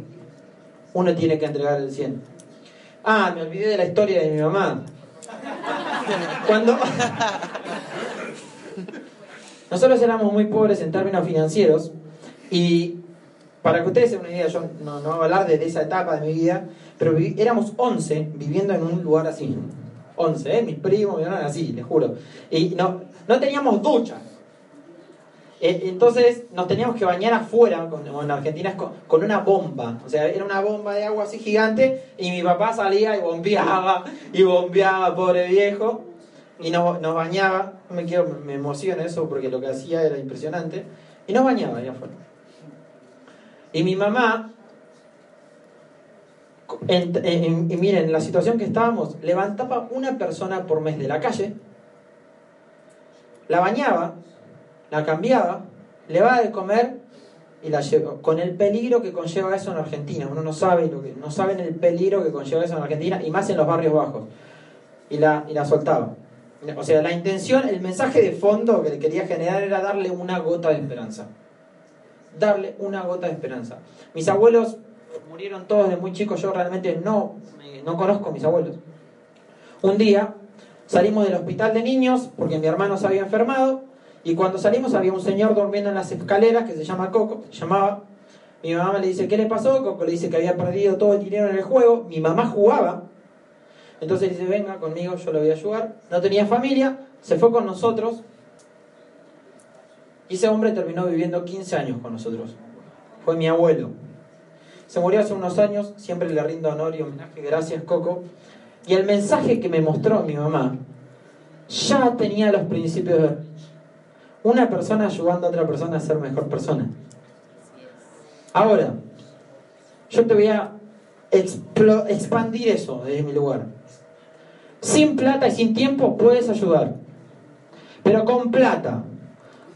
Uno tiene que entregar el 100. Ah, me olvidé de la historia de mi mamá. Cuando [LAUGHS] nosotros éramos muy pobres en términos financieros y para que ustedes se den una idea, yo no, no voy a hablar de, esa etapa de mi vida, pero éramos 11 viviendo en un lugar así. 11, ¿eh? mis primos, hermano, así, les juro. Y no, no teníamos ducha. Eh, entonces nos teníamos que bañar afuera, en Argentina, con, con, una bomba. O sea, era una bomba de agua así gigante y mi papá salía y bombeaba, y bombeaba, pobre viejo, y nos, nos bañaba. Me, quiero, me emociona eso porque lo que hacía era impresionante. Y nos bañaba ahí afuera. Y mi mamá, y miren, la situación que estábamos, levantaba una persona por mes de la calle, la bañaba, la cambiaba, le va de comer y la lleva, con el peligro que conlleva eso en Argentina. Uno no sabe lo que, no saben el peligro que conlleva eso en Argentina y más en los barrios bajos. Y la, y la soltaba. O sea, la intención, el mensaje de fondo que quería generar era darle una gota de esperanza darle una gota de esperanza. Mis abuelos murieron todos de muy chicos, yo realmente no, no conozco a mis abuelos. Un día salimos del hospital de niños porque mi hermano se había enfermado y cuando salimos había un señor durmiendo en las escaleras que se llama Coco, se llamaba. Mi mamá le dice, ¿qué le pasó? Coco le dice que había perdido todo el dinero en el juego. Mi mamá jugaba. Entonces dice, venga conmigo, yo le voy a ayudar. No tenía familia, se fue con nosotros y ese hombre terminó viviendo 15 años con nosotros. Fue mi abuelo. Se murió hace unos años, siempre le rindo honor y homenaje, gracias Coco. Y el mensaje que me mostró mi mamá ya tenía los principios de una persona ayudando a otra persona a ser mejor persona. Ahora, yo te voy a expandir eso desde mi lugar. Sin plata y sin tiempo puedes ayudar. Pero con plata,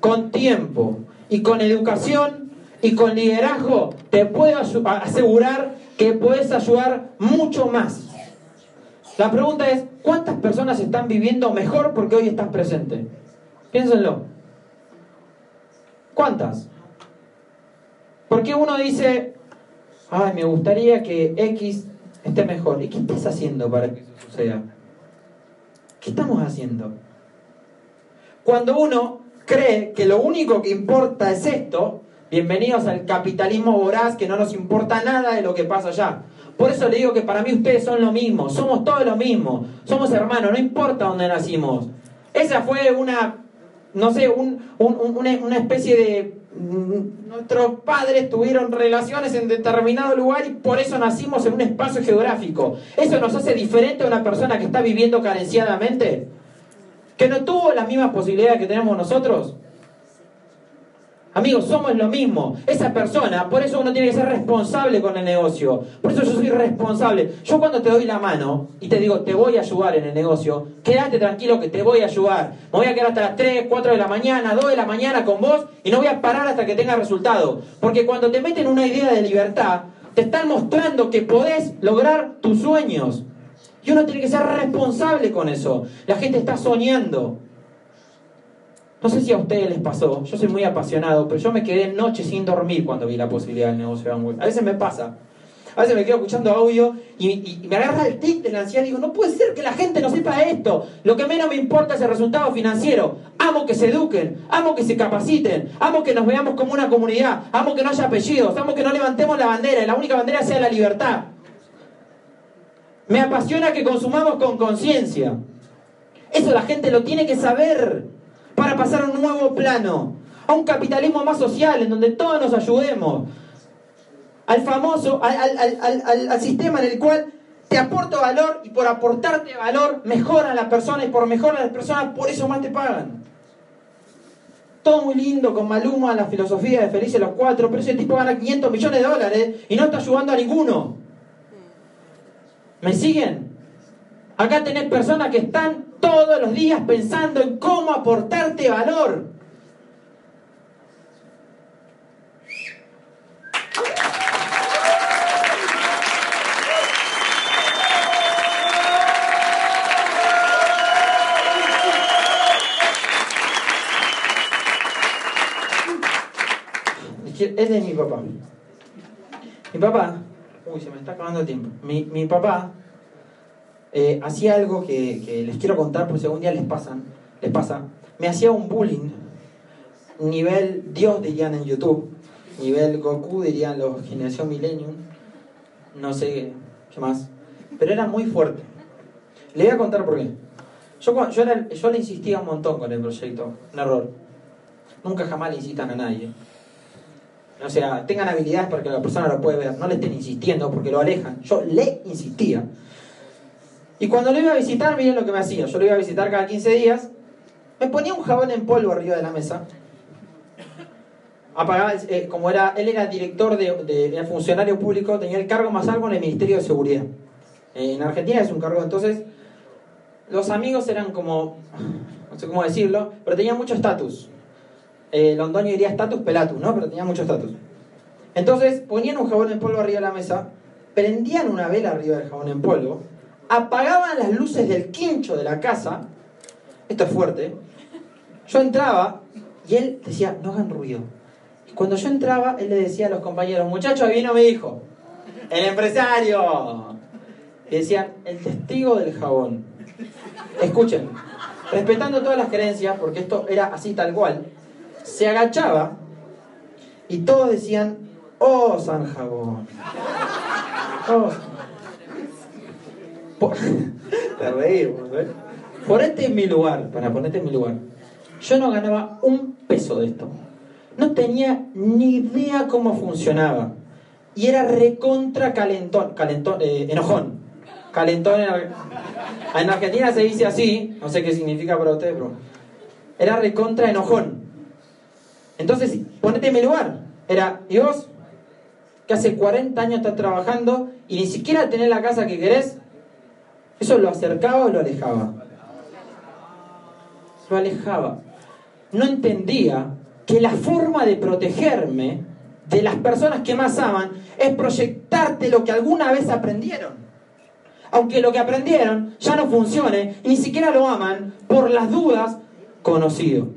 con tiempo y con educación y con liderazgo, te puedo asegurar que puedes ayudar mucho más. La pregunta es, ¿cuántas personas están viviendo mejor porque hoy estás presente? Piénsenlo. ¿Cuántas? Porque uno dice, ay, me gustaría que X esté mejor. ¿Y qué estás haciendo para que eso suceda? ¿Qué estamos haciendo? Cuando uno cree que lo único que importa es esto, bienvenidos al capitalismo voraz que no nos importa nada de lo que pasa allá. Por eso le digo que para mí ustedes son lo mismo, somos todos lo mismo, somos hermanos, no importa dónde nacimos. Esa fue una, no sé, una, especie de mm, nuestros padres tuvieron relaciones en determinado lugar y por eso nacimos en un espacio geográfico. ¿Eso nos hace diferente a una persona que está viviendo carenciadamente? ¿Que no tuvo las mismas posibilidades que tenemos nosotros? Amigos, somos lo mismo. Esa persona, por eso uno tiene que ser responsable con el negocio. Por eso yo soy responsable. Yo cuando te doy la mano y te digo, te voy a ayudar en el negocio, quédate tranquilo que te voy a ayudar. Me voy a quedar hasta las 3, 4 de la mañana, 2 de la mañana con vos y no voy a parar hasta que tenga resultado. Porque cuando te meten una idea de libertad, te están mostrando que podés lograr tus sueños. Y uno tiene que ser responsable con eso. La gente está soñando. No sé si a ustedes les pasó, yo soy muy apasionado, pero yo me quedé noche sin dormir cuando vi la posibilidad del negocio de Amway. A veces me pasa. A veces me quedo escuchando audio y, me agarra el tic de la ansiedad y digo, no puede ser que la gente no sepa esto. Lo que menos me importa es el resultado financiero. Amo que se eduquen, amo que se capaciten, amo que nos veamos como una comunidad, amo que no haya apellidos, amo que no levantemos la bandera y la única bandera sea la libertad. Me apasiona que consumamos con conciencia. Eso la gente lo tiene que saber para pasar a un nuevo plano, a un capitalismo más social, en donde todos nos ayudemos, al famoso, al, sistema en el cual te aporto valor y por aportarte valor mejora a la persona y por mejorar a las personas, por eso más te pagan. Todo muy lindo con Maluma, la filosofía de Felices los Cuatro, pero ese tipo gana 500 millones de dólares y no está ayudando a ninguno. ¿Me siguen? Acá tenés personas que están todos los días pensando en cómo aportarte valor. Es mi papá. Mi papá, uy, se me está acabando el tiempo. Mi, mi papá eh, hacía algo que, les quiero contar por si algún día les, pasan, les pasa. Me hacía un bullying, nivel Dios dirían en YouTube, nivel Goku dirían los Generación Millennium, no sé qué más, pero era muy fuerte. Le voy a contar por qué. Yo, yo, yo le insistía un montón con el proyecto, un error. Nunca jamás le incitan a nadie. O sea, tengan habilidades para que la persona lo pueda ver, no le estén insistiendo porque lo alejan. Yo le insistía. Y cuando lo iba a visitar, miren lo que me hacía. Yo lo iba a visitar cada 15 días. Me ponía un jabón en polvo arriba de la mesa. Apagaba, eh, como era, él era director de, funcionario público, tenía el cargo más alto en el Ministerio de Seguridad. en Argentina es un cargo, entonces los amigos eran como, no sé cómo decirlo, pero tenían mucho estatus. Eh, Londoño diría estatus pelatus, ¿no? Pero tenía mucho estatus. Entonces ponían un jabón en polvo arriba de la mesa, prendían una vela arriba del jabón en polvo, apagaban las luces del quincho de la casa, esto es fuerte, yo entraba y él decía, no hagan ruido. Y cuando yo entraba, él le decía a los compañeros, muchachos, vino mi hijo, el empresario. Y decían, el testigo del jabón. Escuchen, respetando todas las creencias, porque esto era así tal cual, se agachaba y todos decían, oh San Jabón. Oh, [LAUGHS] te reímos, ¿eh? Ponete en mi lugar, para ponerte en mi lugar. Yo no ganaba un peso de esto. No tenía ni idea cómo funcionaba. Y era recontra calentón, calentón, eh, enojón. Calentón en, en Argentina se dice así, no sé qué significa para ustedes, pero era recontra enojón. Entonces, ponete en mi lugar. Era, ¿y vos? Que hace 40 años estás trabajando y ni siquiera tenés la casa que querés, ¿Eso lo acercaba o lo alejaba? Lo alejaba. No entendía que la forma de protegerme de las personas que más aman es proyectarte lo que alguna vez aprendieron. Aunque lo que aprendieron ya no funcione y ni siquiera lo aman por las dudas conocido.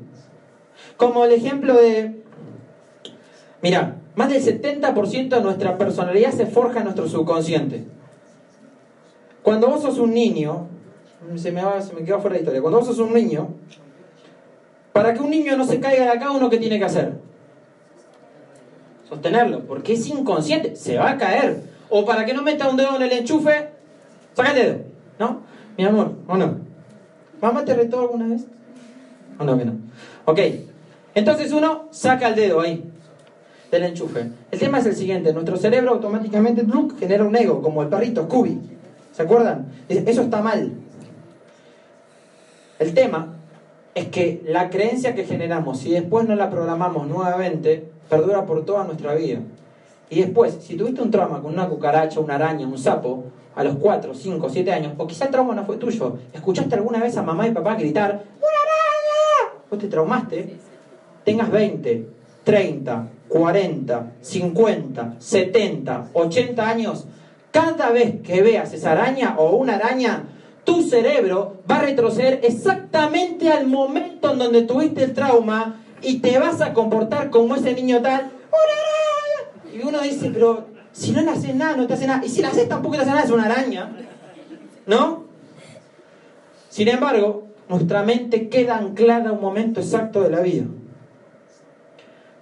Como el ejemplo de, mira, más del 70% de nuestra personalidad se forja en nuestro subconsciente. Cuando vos sos un niño, se me, se me quedó fuera de historia, cuando vos sos un niño, para que un niño no se caiga de acá, uno qué tiene que hacer? Sostenerlo, porque es inconsciente, se va a caer. O para que no meta un dedo en el enchufe, saca el dedo, ¿no? Mi amor, ¿o no? ¿Mamá te retó alguna vez? ¿O no que no? Ok, Entonces uno saca el dedo ahí del enchufe. El tema es el siguiente, nuestro cerebro automáticamente genera un ego, como el perrito, Scooby. ¿Se acuerdan? Eso está mal. El tema es que la creencia que generamos, si después no la programamos nuevamente, perdura por toda nuestra vida. Y después, si tuviste un trauma con una cucaracha, una araña, un sapo, a los 4, 5, 7 años, o quizá el trauma no fue tuyo, escuchaste alguna vez a mamá y papá gritar, ¡Una araña! Vos te traumaste, tengas 20, 30, 40, 50, 70, 80 años, cada vez que veas esa araña o una araña, tu cerebro va a retroceder exactamente al momento en donde tuviste el trauma y te vas a comportar como ese niño tal. Y uno dice, pero si no le haces nada, no te hace nada. Y si le haces tampoco te hace nada, es una araña. ¿No? Sin embargo, nuestra mente queda anclada a un momento exacto de la vida.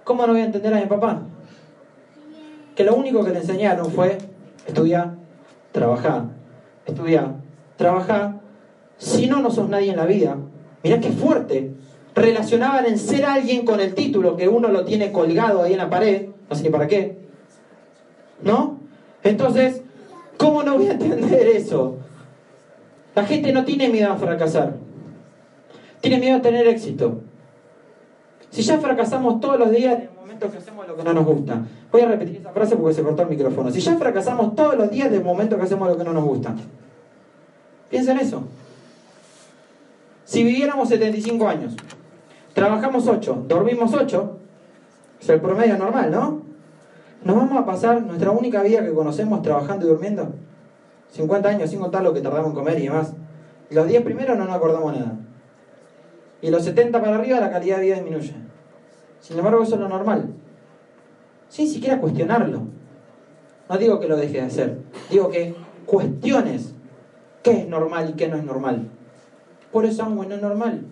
¿Cómo no voy a entender a mi papá? Que lo único que le enseñaron fue estudiar, trabajar, estudiar, trabajar. Si no, no sos nadie en la vida. Mirá qué fuerte. Relacionaban en ser alguien con el título, que uno lo tiene colgado ahí en la pared, no sé ni para qué. ¿No? Entonces, ¿cómo no voy a entender eso? La gente no tiene miedo a fracasar. Tiene miedo a tener éxito. Si ya fracasamos todos los días en el momento que hacemos lo que no nos gusta. Voy a repetir esa frase porque se cortó el micrófono. Si ya fracasamos todos los días del momento que hacemos lo que no nos gusta. Piensa en eso. Si viviéramos 75 años, trabajamos 8, dormimos 8, es el promedio normal, ¿no? ¿Nos vamos a pasar nuestra única vida que conocemos trabajando y durmiendo? 50 años sin contar lo que tardamos en comer y demás. Los 10 primeros no nos acordamos nada. Y los 70 para arriba la calidad de vida disminuye. Sin embargo, eso es lo normal. Sin siquiera cuestionarlo. No digo que lo deje de hacer. Digo que cuestiones qué es normal y qué no es normal. Por eso Amway no es normal.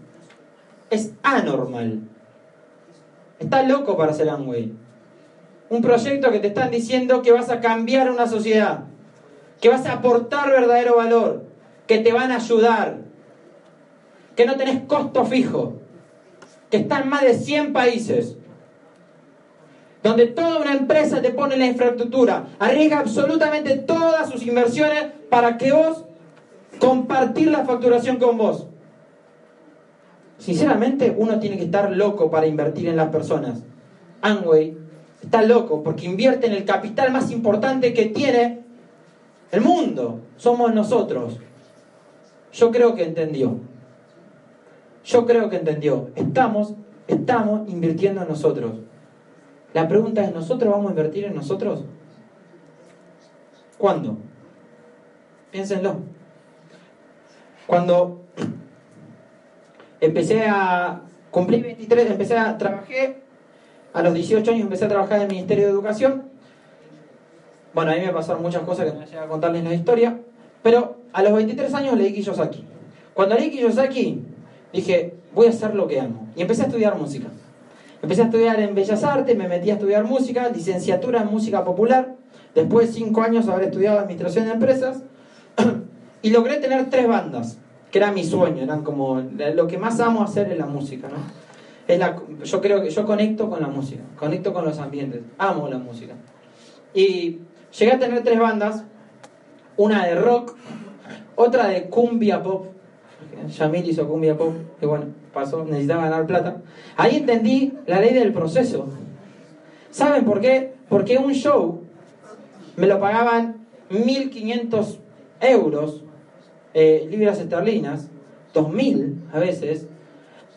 Es anormal. Estás loco para hacer Amway. Un proyecto que te están diciendo que vas a cambiar una sociedad. Que vas a aportar verdadero valor. Que te van a ayudar. Que no tenés costo fijo. Que está en más de 100 países donde toda una empresa te pone la infraestructura, arriesga absolutamente todas sus inversiones para que vos compartir la facturación con vos. Sinceramente, uno tiene que estar loco para invertir en las personas. Amway está loco porque invierte en el capital más importante que tiene el mundo. Somos nosotros. Yo creo que entendió. Yo creo que entendió. Estamos, estamos invirtiendo en nosotros. La pregunta es, ¿nosotros vamos a invertir en nosotros? ¿Cuándo? Piénsenlo. Cuando empecé a cumplir 23, empecé a trabajé a los 18 años empecé a trabajar en el Ministerio de Educación. Bueno, a mí me pasaron muchas cosas que no voy a contarles la historia, pero a los 23 años leí Kiyosaki. Cuando leí Kiyosaki, dije, voy a hacer lo que amo. Y empecé a estudiar música. Empecé a estudiar en Bellas Artes, me metí a estudiar música, licenciatura en música popular, después de 5 años haber estudiado administración de empresas, [CLEARS THROAT] y logré tener tres bandas, que era mi sueño, eran como lo que más amo hacer es la música, ¿no? Es la, yo creo que yo conecto con la música, conecto con los ambientes, amo la música. Y llegué a tener tres bandas, una de rock, otra de cumbia pop, Yamil hizo cumbia pop, y bueno, pasó, necesitaba ganar plata. Ahí entendí la ley del proceso. ¿Saben por qué? Porque un show me lo pagaban 1.500 euros eh, libras esterlinas, 2.000 a veces,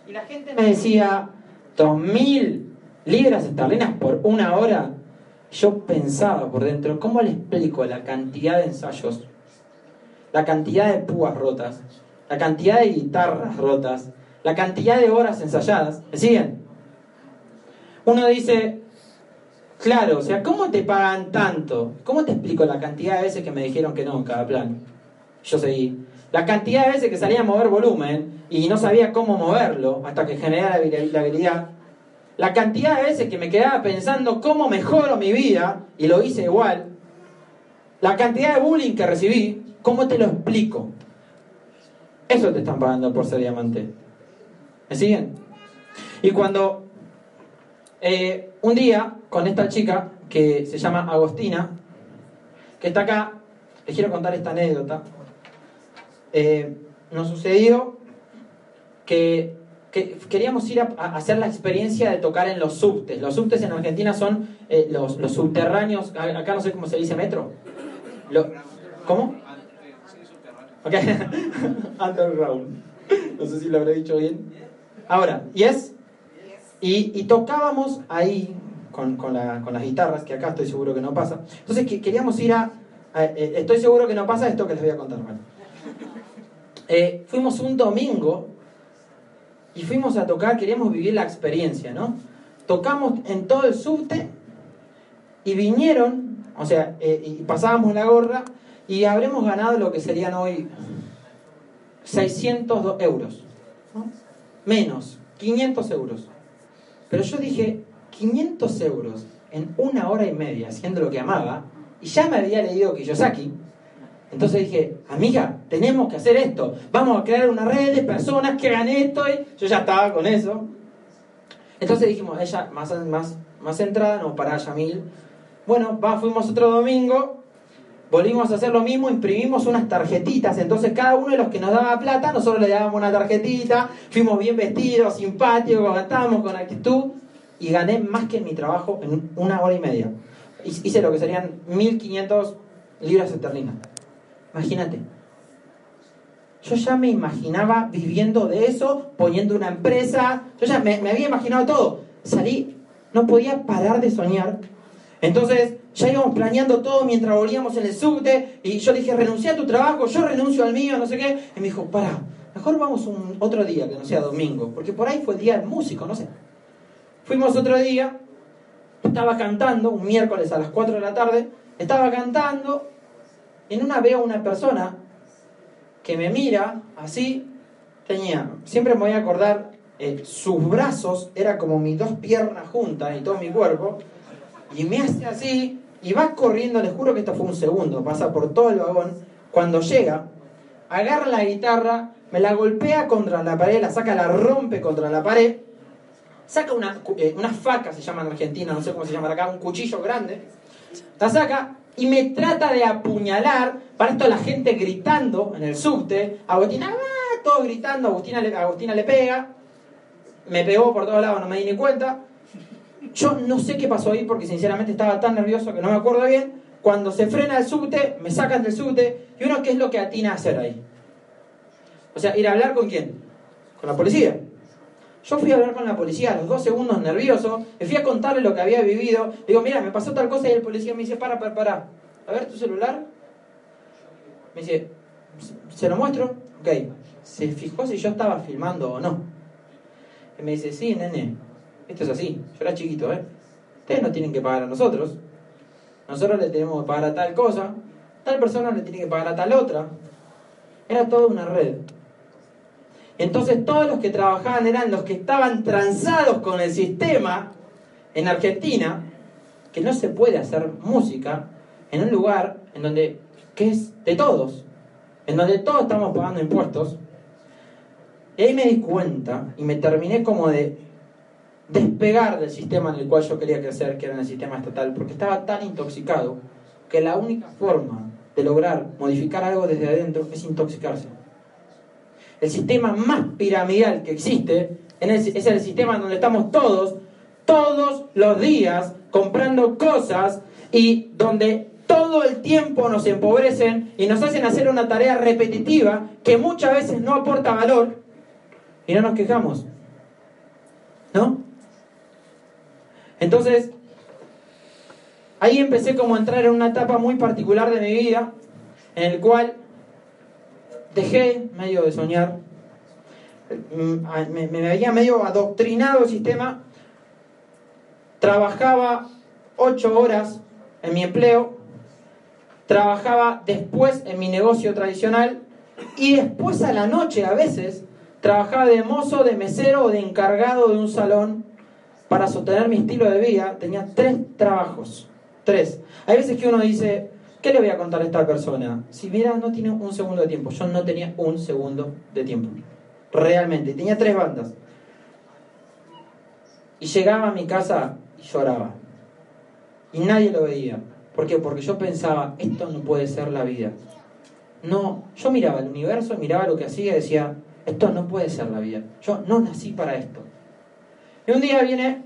y la gente me decía, 2.000 libras esterlinas por una hora. Yo pensaba por dentro, ¿cómo le explico la cantidad de ensayos, la cantidad de púas rotas, la cantidad de guitarras rotas, la cantidad de horas ensayadas? ¿Me siguen? Uno dice, claro, o sea, ¿cómo te pagan tanto? ¿Cómo te explico la cantidad de veces que me dijeron que no en cada plan? Yo seguí. La cantidad de veces que salía a mover volumen y no sabía cómo moverlo hasta que generara la habilidad. La cantidad de veces que me quedaba pensando cómo mejoro mi vida y lo hice igual. La cantidad de bullying que recibí, ¿cómo te lo explico? Eso te están pagando por ser diamante. ¿Me siguen? Y cuando Eh, un día, con esta chica que se llama Agostina, que está acá, les quiero contar esta anécdota. Eh, nos sucedió que, que queríamos ir a, hacer la experiencia de tocar en los subtes. Los subtes en Argentina son eh, los, subterráneos, acá no sé cómo se dice metro. ¿Cómo? Ok, [LAUGHS] underground. No sé si lo habré dicho bien. Ahora, ¿yes? Y, y tocábamos ahí con, con, la- con las guitarras, que acá estoy seguro que no pasa. Entonces que, queríamos ir a, a- eh, Estoy seguro que no pasa esto que les voy a contar. bueno. Eh, fuimos un domingo y fuimos a tocar, queríamos vivir la experiencia, ¿no? Tocamos en todo el subte y vinieron, o sea, eh, y pasábamos la gorra y habremos ganado lo que serían hoy 600 euros. ¿no? Menos, 500 euros. Pero yo dije, 500 euros en una hora y media haciendo lo que amaba, y ya me había leído Kiyosaki. Entonces dije, amiga, tenemos que hacer esto. Vamos a crear una red de personas que hagan esto. Y yo ya estaba con eso. Entonces dijimos, ella más, más, más centrada, no para Yamil. Bueno, va, fuimos otro domingo, volvimos a hacer lo mismo, imprimimos unas tarjetitas. Entonces cada uno de los que nos daba plata, nosotros le dábamos una tarjetita, fuimos bien vestidos, simpáticos, cantábamos con actitud y gané más que en mi trabajo en una hora y media. Hice lo que serían 1500 libras esterlinas. Imagínate. Yo ya me imaginaba viviendo de eso, poniendo una empresa. Yo ya me, me había imaginado todo. Salí, no podía parar de soñar. Entonces ya íbamos planeando todo mientras volvíamos en el subte. Y yo dije, renuncia a tu trabajo, yo renuncio al mío, no sé qué. Y me dijo, para, mejor vamos un otro día que no sea domingo. Porque por ahí fue día del músico, no sé. Fuimos otro día, estaba cantando, un miércoles a las 4 de la tarde, estaba cantando. En una veo una persona que me mira así, tenía, siempre me voy a acordar, eh, sus brazos, era como mis dos piernas juntas y todo mi cuerpo, y me hace así, y va corriendo, les juro que esto fue un segundo, pasa por todo el vagón, cuando llega, agarra la guitarra, me la golpea contra la pared, la saca, la rompe contra la pared, saca una, eh, una faca, se llama en Argentina, no sé cómo se llama acá, un cuchillo grande, la saca y me trata de apuñalar. Para esto la gente gritando en el subte. Agustina, ¡ah! todos gritando. Agustina le, Agustina le pega. Me pegó por todos lados, no me di ni cuenta. Yo no sé qué pasó ahí porque sinceramente estaba tan nervioso que no me acuerdo bien. Cuando se frena el subte, me sacan del subte. Y uno, ¿qué es lo que atina a hacer ahí? O sea, ir a hablar con quién? Con la policía. Yo fui a hablar con la policía a los dos segundos nervioso, me fui a contarle lo que había vivido. Digo, mira, me pasó tal cosa y el policía me dice, para, para, para. A ver tu celular. Me dice, ¿se lo muestro? Ok. Se fijó si yo estaba filmando o no. Y me dice, sí, nene, esto es así. Yo era chiquito, ¿eh? Ustedes no tienen que pagar a nosotros. Nosotros le tenemos que pagar a tal cosa. Tal persona le tiene que pagar a tal otra. Era toda una red. Entonces todos los que trabajaban eran los que estaban transados con el sistema en Argentina, que no se puede hacer música en un lugar en donde que es de todos, en donde todos estamos pagando impuestos. Y ahí me di cuenta y me terminé como de despegar del sistema en el cual yo quería crecer, que era en el sistema estatal, porque estaba tan intoxicado que la única forma de lograr modificar algo desde adentro es intoxicarse. El sistema más piramidal que existe es el sistema donde estamos todos, todos los días, comprando cosas y donde todo el tiempo nos empobrecen y nos hacen hacer una tarea repetitiva que muchas veces no aporta valor y no nos quejamos. ¿No? Entonces, ahí empecé como a entrar en una etapa muy particular de mi vida en el cual dejé medio de soñar, me, me había medio adoctrinado el sistema, trabajaba ocho horas en mi empleo, trabajaba después en mi negocio tradicional. Y después a la noche a veces trabajaba de mozo, de mesero o de encargado de un salón para sostener mi estilo de vida. Tenía tres trabajos, tres. Hay veces que uno dice, ¿Qué le voy a contar a esta persona? Si mira, no tiene un segundo de tiempo. Yo no tenía un segundo de tiempo. Realmente. Tenía tres bandas. Y llegaba a mi casa y lloraba. Y nadie lo veía. ¿Por qué? Porque yo pensaba, esto no puede ser la vida. No, yo miraba el universo, miraba lo que hacía y decía, esto no puede ser la vida. Yo no nací para esto. Y un día viene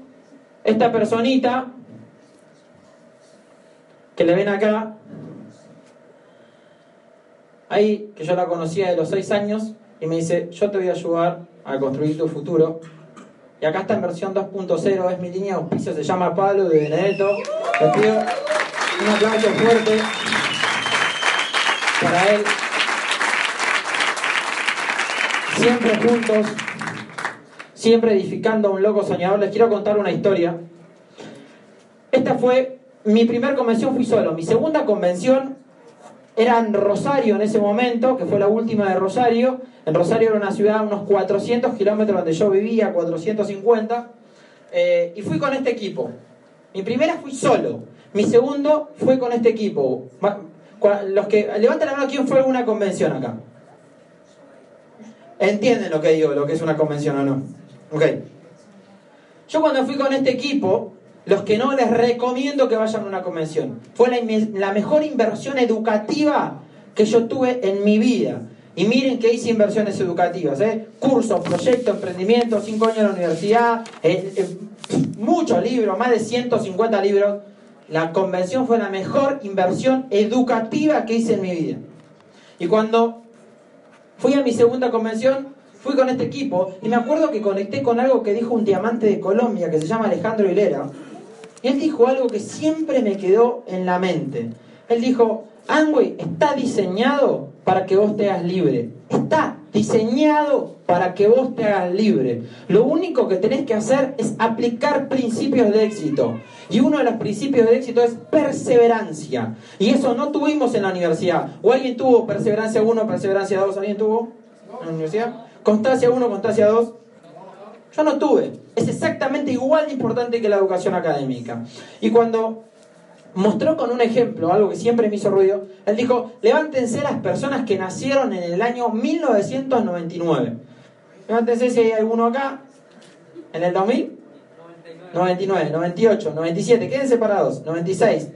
esta personita que le ven acá, ahí que yo la conocía de los seis años, y me dice, yo te voy a ayudar a construir tu futuro. Y acá está en versión 2.0, es mi línea de auspicio, se llama Pablo de Benedetto. Les pido un aplauso fuerte para él. Siempre juntos, siempre edificando a un loco soñador. Les quiero contar una historia. Esta fue mi primera convención, fui solo. Mi segunda convención era en Rosario en ese momento, que fue la última de Rosario. En Rosario era una ciudad a unos 400 kilómetros donde yo vivía, 450. Eh, y fui con este equipo. Mi primera fui solo. Mi segundo fue con este equipo. Los que levanten la mano, ¿quién fue a alguna convención acá? ¿Entienden lo que digo, lo que es una convención o no? Ok. Yo cuando fui con este equipo, los que no les recomiendo que vayan a una convención. Fue la, mejor inversión educativa que yo tuve en mi vida. Y miren que hice inversiones educativas, ¿eh? cursos, proyectos, emprendimientos, cinco años en la universidad, eh, eh, muchos libros, más de 150 libros. La convención fue la mejor inversión educativa que hice en mi vida. Y cuando fui a mi segunda convención, fui con este equipo y me acuerdo que conecté con algo que dijo un diamante de Colombia que se llama Alejandro Hilera. Él dijo algo que siempre me quedó en la mente. Él dijo, Angway está diseñado para que vos te hagas libre. Está diseñado para que vos te hagas libre. Lo único que tenés que hacer es aplicar principios de éxito. Y uno de los principios de éxito es perseverancia. Y eso no tuvimos en la universidad. ¿O alguien tuvo perseverancia 1, perseverancia 2? ¿Alguien tuvo en la universidad? Constancia 1, constancia 2. Yo no tuve. Es exactamente igual de importante que la educación académica. Y cuando mostró con un ejemplo, algo que siempre me hizo ruido, él dijo, levántense las personas que nacieron en el año 1999. Levántense si hay alguno acá. ¿En el 2000? 99, 98, 97, queden separados. 96,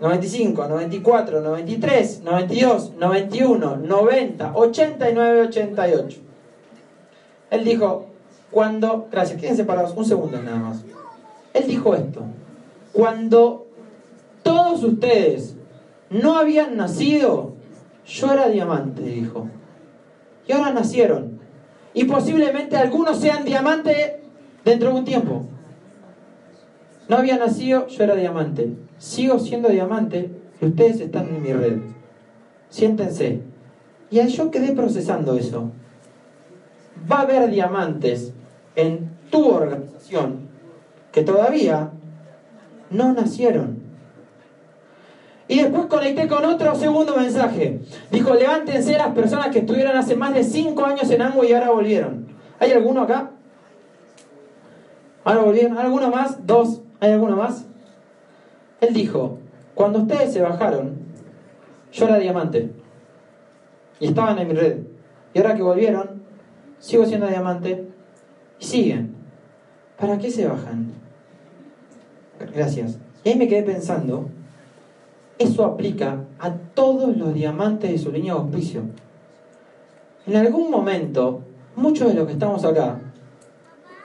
95, 94, 93, 92, 91, 90, 89, 88. Él dijo, cuando, gracias, queden separados un segundo nada más. Él dijo esto, cuando todos ustedes no habían nacido, yo era diamante, dijo. Y ahora nacieron. Y posiblemente algunos sean diamante dentro de un tiempo. No había nacido, yo era diamante. Sigo siendo diamante y ustedes están en mi red. Siéntense. Y ahí yo quedé procesando eso. Va a haber diamantes en tu organización que todavía no nacieron. Y después conecté con otro segundo mensaje. Dijo, levántense las personas que estuvieron hace más de cinco años en Amway y ahora volvieron. ¿Hay alguno acá? ¿Ahora volvieron? ¿Alguno más? ¿Dos? ¿Hay alguno más? Él dijo, cuando ustedes se bajaron, yo era diamante. Y estaban en mi red. Y ahora que volvieron, sigo siendo diamante y siguen. ¿Para qué se bajan? Gracias. Y ahí me quedé pensando, eso aplica a todos los diamantes de su línea de auspicio. En algún momento, muchos de los que estamos acá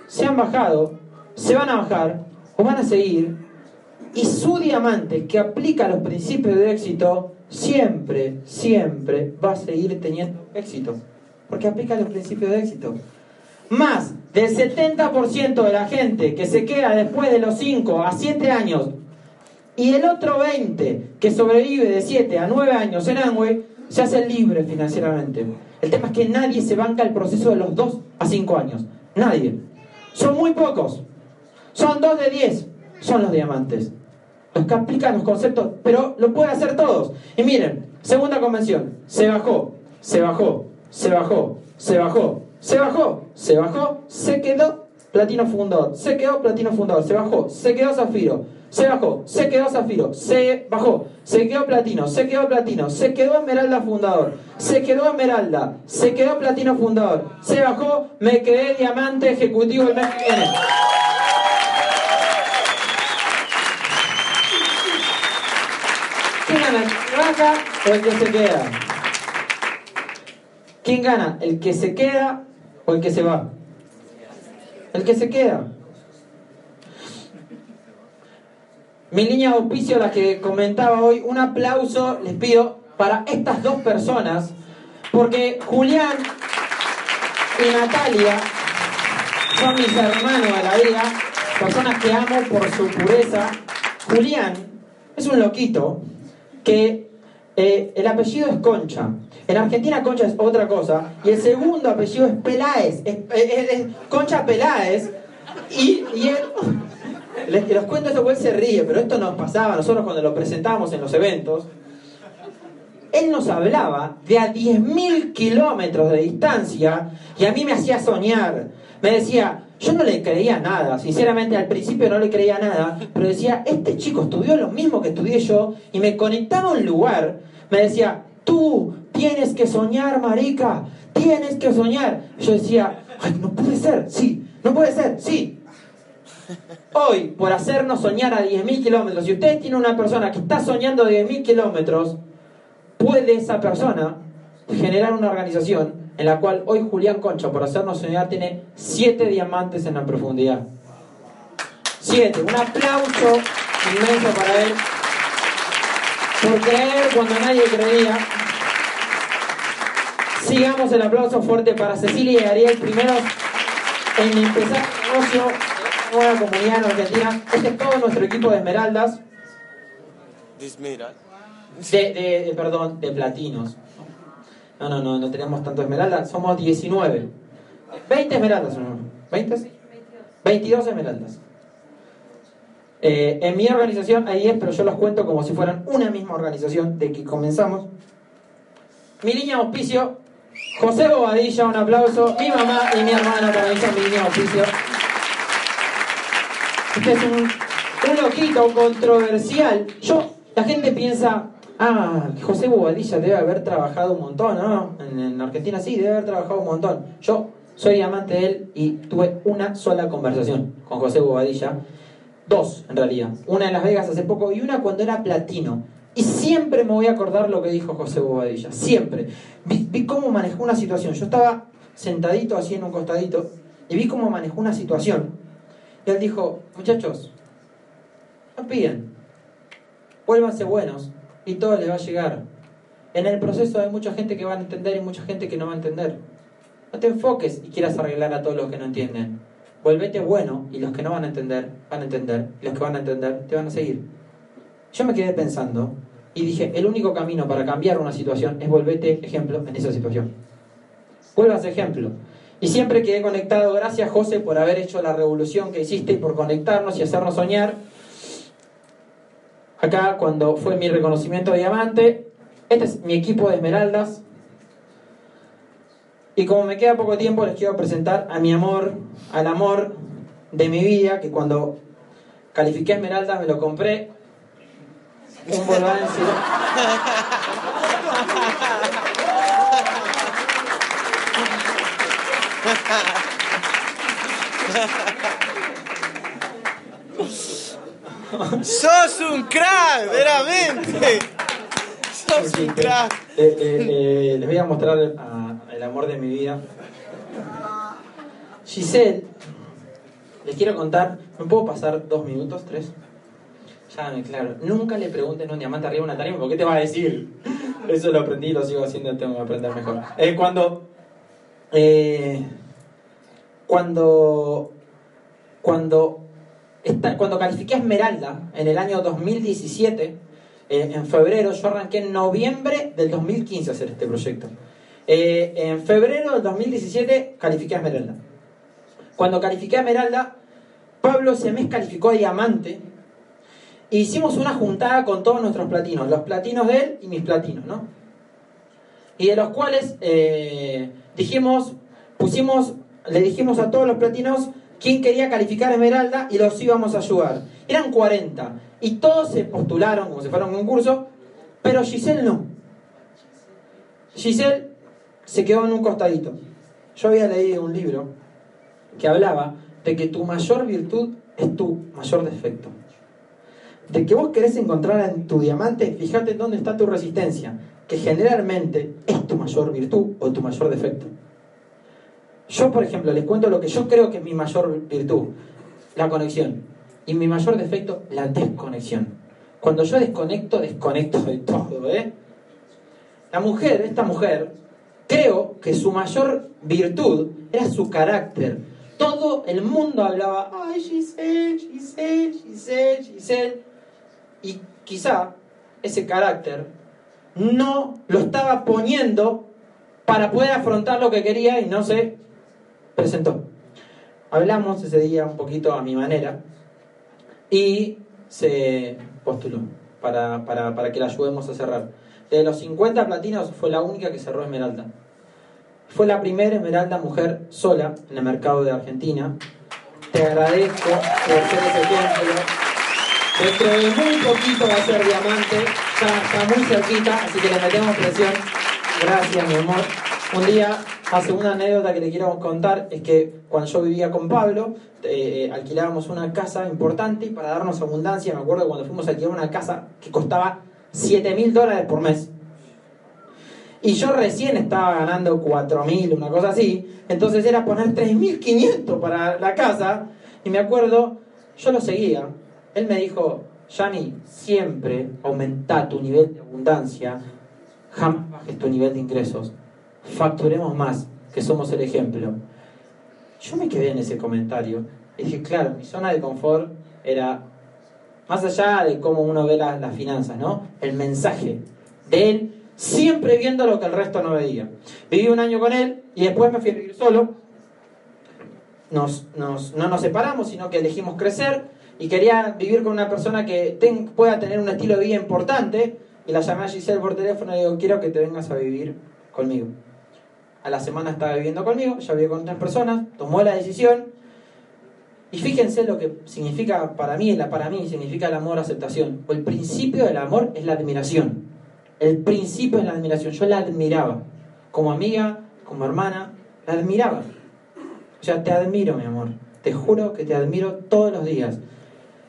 se han bajado, se van a bajar o van a seguir, y su diamante que aplica los principios de éxito siempre, siempre va a seguir teniendo éxito, porque aplica los principios de éxito. Más del 70% de la gente que se queda después de los 5 a 7 años y el otro 20 que sobrevive de 7 a 9 años en Amway se hace libre financieramente. El tema es que nadie se banca el proceso de los 2 a 5 años. Nadie. Son muy pocos. Son 2 de 10. Son los diamantes. Los que aplican los conceptos, pero lo pueden hacer todos. Y miren, segunda convención. Se bajó, se bajó, se bajó, se bajó, se bajó, se bajó, se quedó platino fundador, se quedó platino fundador, se bajó, se quedó zafiro, se bajó, se quedó zafiro, se bajó, se quedó platino, se quedó platino, se quedó esmeralda fundador, se quedó esmeralda, se quedó platino fundador, se bajó, me quedé diamante ejecutivo el mes que viene. Baja el que se queda? ¿Quién gana? ¿El que se queda o el que se va? El que se queda. Mi línea de auspicio, la que comentaba hoy, un aplauso les pido para estas dos personas, porque Julián y Natalia son mis hermanos de la vida, personas que amo por su pureza. Julián es un loquito que eh, el apellido es Concha. En Argentina Concha es otra cosa. Y el segundo apellido es Peláez. Es, Concha Peláez. Y, y él... [LAUGHS] Les, los cuento esto él se ríe, pero esto nos pasaba nosotros cuando lo presentábamos en los eventos. Él nos hablaba de a 10.000 kilómetros de distancia y a mí me hacía soñar. Me decía, yo no le creía nada, sinceramente al principio no le creía nada, pero decía, este chico estudió lo mismo que estudié yo y me conectaba a un lugar. Me decía, tú tienes que soñar, marica, tienes que soñar. Yo decía, ay, no puede ser, sí, no puede ser, sí. Hoy, por hacernos soñar a 10.000 kilómetros, si usted tiene una persona que está soñando a 10.000 kilómetros, puede esa persona generar una organización en la cual hoy Julián Concha, por hacernos soñar, tiene siete diamantes en la profundidad. Siete. Un aplauso inmenso para él por creer cuando nadie creía. Sigamos el aplauso fuerte para Cecilia y Ariel, primeros en empezar el negocio, nueva comunidad en Argentina. Este es todo nuestro equipo de esmeraldas, de, de- de- perdón, de platinos. No, no, no, no tenemos tanto esmeraldas, somos 19. 20 esmeraldas, ¿o ¿no? ¿20? 22 esmeraldas. Eh, en mi organización hay 10, pero yo los cuento como si fueran una misma organización de que comenzamos. Mi línea auspicio, José Bobadilla, un aplauso. Mi mamá y mi hermana también son mi línea auspicio. Este es un, un loquito controversial. Yo, la gente piensa, ah, José Bobadilla debe haber trabajado un montón, ¿no? En, en Argentina sí, debe haber trabajado un montón. Yo soy amante de él y tuve una sola conversación con José Bobadilla. Dos, en realidad. Una en Las Vegas hace poco y una cuando era platino. Y siempre me voy a acordar lo que dijo José Bobadilla. Siempre. Vi, vi cómo manejó una situación. Yo estaba sentadito así en un costadito y vi cómo manejó una situación. Y él dijo, muchachos, no piden. Vuélvanse buenos y todo les va a llegar. En el proceso hay mucha gente que va a entender y mucha gente que no va a entender. No te enfoques y quieras arreglar a todos los que no entienden. Volvete bueno y los que no van a entender, van a entender. Y los que van a entender, te van a seguir. Yo me quedé pensando y dije, el único camino para cambiar una situación es volvete ejemplo en esa situación. Vuelvas ejemplo. Y siempre quedé conectado. Gracias, José, por haber hecho la revolución que hiciste y por conectarnos y hacernos soñar. Acá, cuando fue mi reconocimiento de diamante, este es mi equipo de esmeraldas. Y como me queda poco tiempo, les quiero presentar a mi amor, al amor de mi vida, que cuando califiqué esmeraldas me lo compré. Un Citroën. [LAUGHS] ¡Sos un crack! ¡Veramente! ¡Sos un crack! Eh, eh, eh, les voy a mostrar a- el amor de mi vida. Giselle, les quiero contar, ¿me puedo pasar dos minutos, tres? Ya me claro, nunca le pregunten a un diamante arriba de una tarima, ¿por qué te va a decir? Eso lo aprendí y lo sigo haciendo, tengo que aprender mejor. Eh, cuando, eh, cuando, cuando, cuando califiqué a Esmeralda en el año 2017, eh, en febrero, yo arranqué en noviembre del 2015 a hacer este proyecto. Eh, en febrero del 2017 califiqué a Esmeralda. Cuando califiqué a Esmeralda, Pablo Semés calificó a Diamante. E hicimos una juntada con todos nuestros platinos, los platinos de él y mis platinos, ¿no? Y de los cuales eh, dijimos, pusimos, le dijimos a todos los platinos quién quería calificar Esmeralda y los íbamos a ayudar. Eran 40 y todos se postularon como si fuera un concurso, pero Giselle no. Giselle se quedó en un costadito. Yo había leído un libro que hablaba de que tu mayor virtud es tu mayor defecto. de que vos querés encontrar en tu diamante, fíjate dónde está tu resistencia, que generalmente es tu mayor virtud o tu mayor defecto. Yo, por ejemplo, les cuento lo que yo creo que es mi mayor virtud, la conexión. Y mi mayor defecto, la desconexión. Cuando yo desconecto, desconecto de todo, ¿eh? La mujer, esta mujer, creo que su mayor virtud era su carácter. Todo el mundo hablaba, ay, Giselle, Giselle, Giselle, Giselle. Y quizá ese carácter no lo estaba poniendo para poder afrontar lo que quería y no se presentó. Hablamos ese día un poquito a mi manera y se postuló para, para, para que la ayudemos a cerrar. De los 50 platinos fue la única que cerró Esmeralda. Fue la primera Esmeralda mujer sola en el mercado de Argentina. Te agradezco por ser ese ejemplo. Dentro de muy poquito va a ser diamante. Está muy cerquita, así que le metemos presión. Gracias, mi amor. Un día, hace una anécdota que le quiero contar, es que cuando yo vivía con Pablo, eh, alquilábamos una casa importante para darnos abundancia, me acuerdo cuando fuimos a alquilar una casa que costaba 7 mil dólares por mes. Y yo recién estaba ganando 4 mil, una cosa así. Entonces era poner 3.500 para la casa. Y me acuerdo, yo lo seguía. Él me dijo, Yanni, siempre aumenta tu nivel de abundancia, jamás bajes tu nivel de ingresos. Facturemos más, que somos el ejemplo. Yo me quedé en ese comentario. Y dije, claro, mi zona de confort era más allá de cómo uno ve las, finanzas, ¿no? El mensaje de él, siempre viendo lo que el resto no veía. Viví un año con él y después me fui a vivir solo. Nos, no nos separamos, sino que elegimos crecer y quería vivir con una persona que pueda tener un estilo de vida importante. Y la llamé a Giselle por teléfono y le digo, quiero que te vengas a vivir conmigo. A la semana estaba viviendo conmigo, ya vivía con otras personas, tomó la decisión y fíjense lo que significa para mí, para mí significa el amor, aceptación. O el principio del amor es la admiración. El principio es la admiración. Yo la admiraba. Como amiga, como hermana, la admiraba. O sea, te admiro, mi amor. Te juro que te admiro todos los días.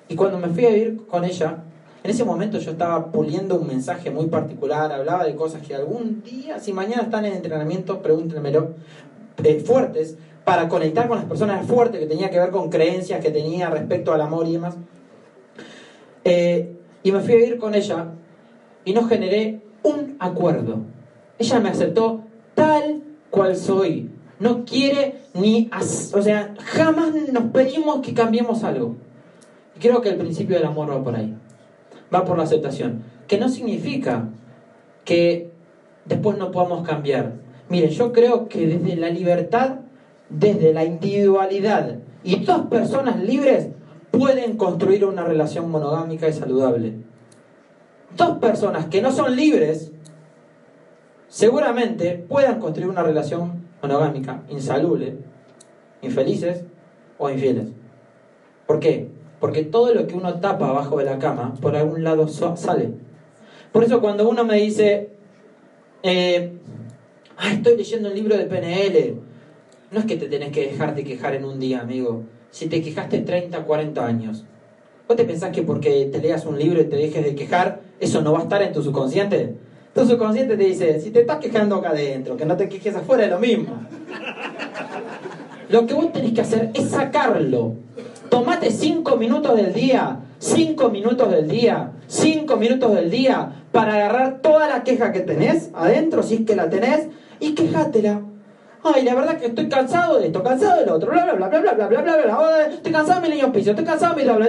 Y cuando me fui a vivir con ella, en ese momento yo estaba puliendo un mensaje muy particular, hablaba de cosas que algún día, si mañana están en entrenamiento, pregúntenmelo, eh, fuertes, para conectar con las personas fuertes que tenía que ver con creencias que tenía respecto al amor y demás. Eh, y me fui a vivir con ella y no generé un acuerdo. Ella me aceptó tal cual soy. No quiere ni... O sea, jamás nos pedimos que cambiemos algo. Y creo que el principio del amor va por ahí. Va por la aceptación. Que no significa que después no podamos cambiar. Miren, yo creo que desde la libertad desde la individualidad y dos personas libres pueden construir una relación monogámica y saludable. Dos personas que no son libres seguramente puedan construir una relación monogámica insalubre, infelices o infieles. ¿Por qué? Porque todo lo que uno tapa abajo de la cama, por algún lado sale. Por eso cuando uno me dice, eh, estoy leyendo un libro de PNL, no es que te tenés que dejar de quejar en un día, amigo. Si te quejaste 30, 40 años, ¿vos te pensás que porque te leas un libro y te dejes de quejar, eso no va a estar en tu subconsciente? Tu subconsciente te dice, si te estás quejando acá adentro, que no te quejes afuera, es lo mismo. Lo que vos tenés que hacer es sacarlo. Tomate 5 minutos del día, 5 minutos del día, 5 minutos del día para agarrar toda la queja que tenés adentro, si es que la tenés, y quejátela ay, la verdad que estoy cansado de esto, cansado del otro, bla, bla, bla, bla, bla, bla, bla, bla, bla, estoy cansado de mi niño piso, estoy cansado de mi doble,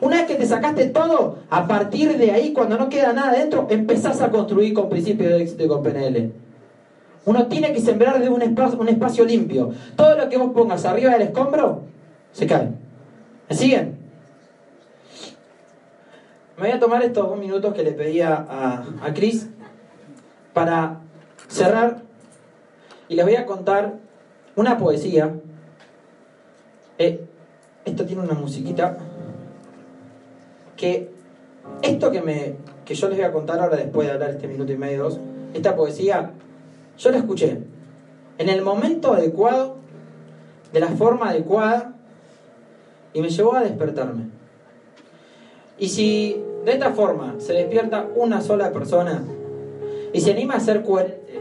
una vez que te sacaste todo, a partir de ahí, cuando no queda nada dentro, empezás a construir con principios de éxito y con PNL. Uno tiene que sembrar de un espacio, un espacio limpio. Todo lo que vos pongas arriba del escombro, se cae. ¿Me siguen? Me voy a tomar estos dos minutos que le pedía a, a Cris para cerrar y les voy a contar una poesía. Eh, esto tiene una musiquita que esto que me que yo les voy a contar ahora después de hablar este minuto y medio dos, esta poesía yo la escuché en el momento adecuado de la forma adecuada y me llevó a despertarme Y si de esta forma se despierta una sola persona y se anima a ser coherente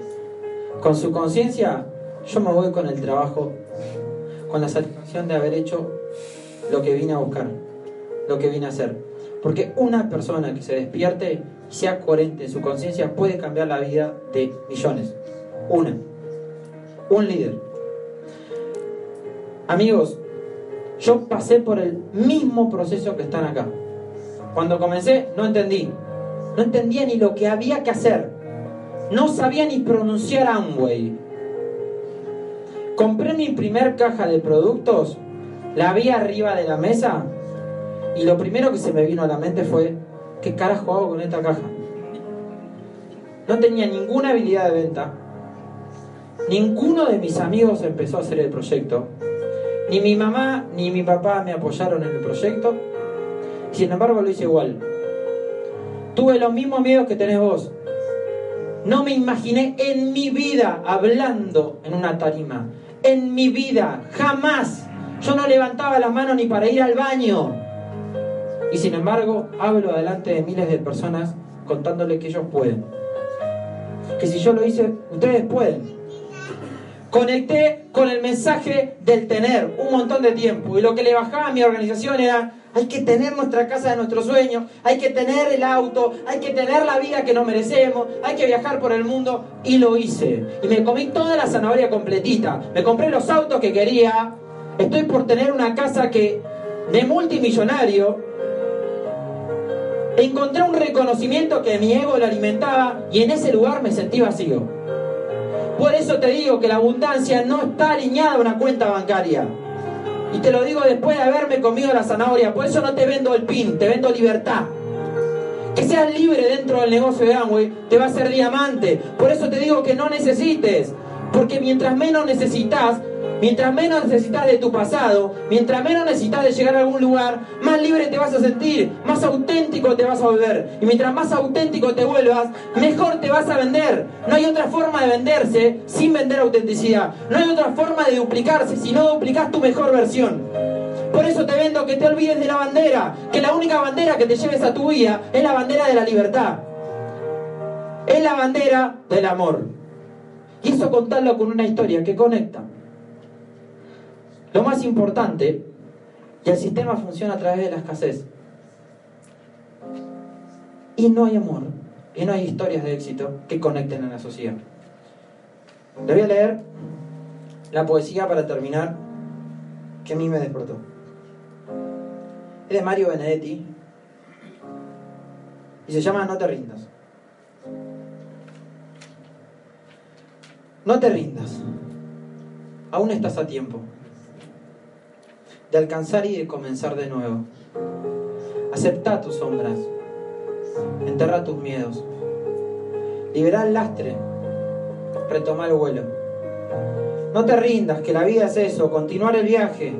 con su conciencia, yo me voy con el trabajo, con la satisfacción de haber hecho lo que vine a buscar, lo que vine a hacer. Porque una persona que se despierte y sea coherente en su conciencia puede cambiar la vida de millones. Una. Un líder. Amigos, yo pasé por el mismo proceso que están acá. Cuando comencé no entendí. No entendía ni lo que había que hacer. No sabía ni pronunciar Amway. Compré mi primer caja de productos, la vi arriba de la mesa y lo primero que se me vino a la mente fue, ¿qué carajo hago con esta caja? No tenía ninguna habilidad de venta. Ninguno de mis amigos empezó a hacer el proyecto. Ni mi mamá ni mi papá me apoyaron en el proyecto. Sin embargo, lo hice igual. Tuve los mismos miedos que tenés vos. No me imaginé en mi vida hablando en una tarima. En mi vida, jamás. Yo no levantaba las manos ni para ir al baño. Y sin embargo, hablo delante de miles de personas contándole que ellos pueden. Que si yo lo hice, ustedes pueden. Conecté con el mensaje del tener un montón de tiempo. Y lo que le bajaba a mi organización era, hay que tener nuestra casa de nuestros sueños, hay que tener el auto, hay que tener la vida que nos merecemos, hay que viajar por el mundo. Y lo hice. Y me comí toda la zanahoria completita. Me compré los autos que quería. Estoy por tener una casa que de multimillonario encontré un reconocimiento que mi ego lo alimentaba y en ese lugar me sentí vacío. Por eso te digo que la abundancia no está alineada a una cuenta bancaria. Y te lo digo después de haberme comido la zanahoria. Por eso no te vendo el PIN, te vendo libertad. Que seas libre dentro del negocio de Amway te va a ser diamante. Por eso te digo que no necesites. Porque mientras menos necesitas, Mientras menos necesitas de tu pasado, mientras menos necesitas de llegar a algún lugar, más libre te vas a sentir, más auténtico te vas a volver. Y mientras más auténtico te vuelvas, mejor te vas a vender. No hay otra forma de venderse sin vender autenticidad. No hay otra forma de duplicarse si no duplicas tu mejor versión. Por eso te vendo que te olvides de la bandera, que la única bandera que te lleves a tu vida es la bandera de la libertad. Es la bandera del amor. Y eso contarlo con una historia que conecta. Lo más importante, que el sistema funciona a través de la escasez. Y no hay amor, y no hay historias de éxito que conecten a la sociedad. Le voy a leer la poesía para terminar que a mí me despertó. Es de Mario Benedetti y se llama No te rindas. No te rindas. Aún estás a tiempo de alcanzar y de comenzar de nuevo. Acepta tus sombras, enterra tus miedos, libera el lastre, retoma el vuelo. No te rindas, que la vida es eso, continuar el viaje,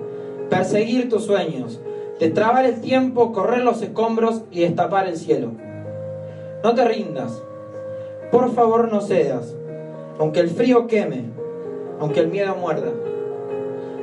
perseguir tus sueños, destrabar el tiempo, correr los escombros y destapar el cielo. No te rindas, por favor no cedas, aunque el frío queme, aunque el miedo muerda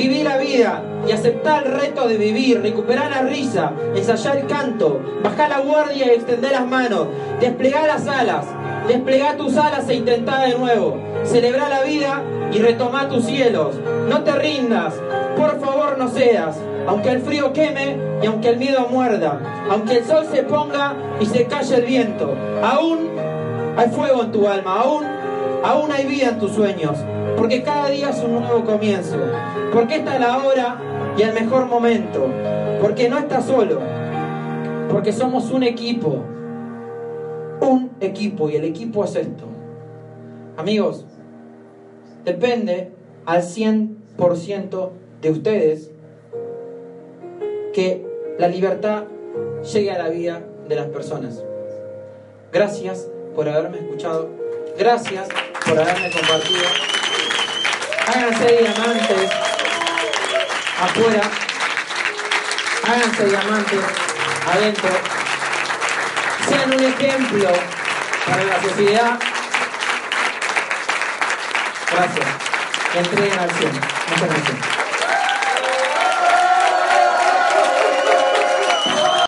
Vivir la vida y aceptar el reto de vivir, recuperar la risa, ensayar el canto, bajar la guardia y extender las manos, desplegar las alas, desplegar tus alas e intentar de nuevo, celebrar la vida y retomar tus cielos. No te rindas, por favor no seas, aunque el frío queme y aunque el miedo muerda, aunque el sol se ponga y se calle el viento, aún hay fuego en tu alma, aún, aún hay vida en tus sueños. Porque cada día es un nuevo comienzo. Porque esta es la hora y el mejor momento. Porque no estás solo. Porque somos un equipo. Un equipo. Y el equipo es esto. Amigos, depende al 100% de ustedes que la libertad llegue a la vida de las personas. Gracias por haberme escuchado Gracias por haberme compartido. Háganse diamantes afuera. Háganse diamantes adentro. Sean un ejemplo para la sociedad. Gracias. Entreguen cielo. Muchas gracias.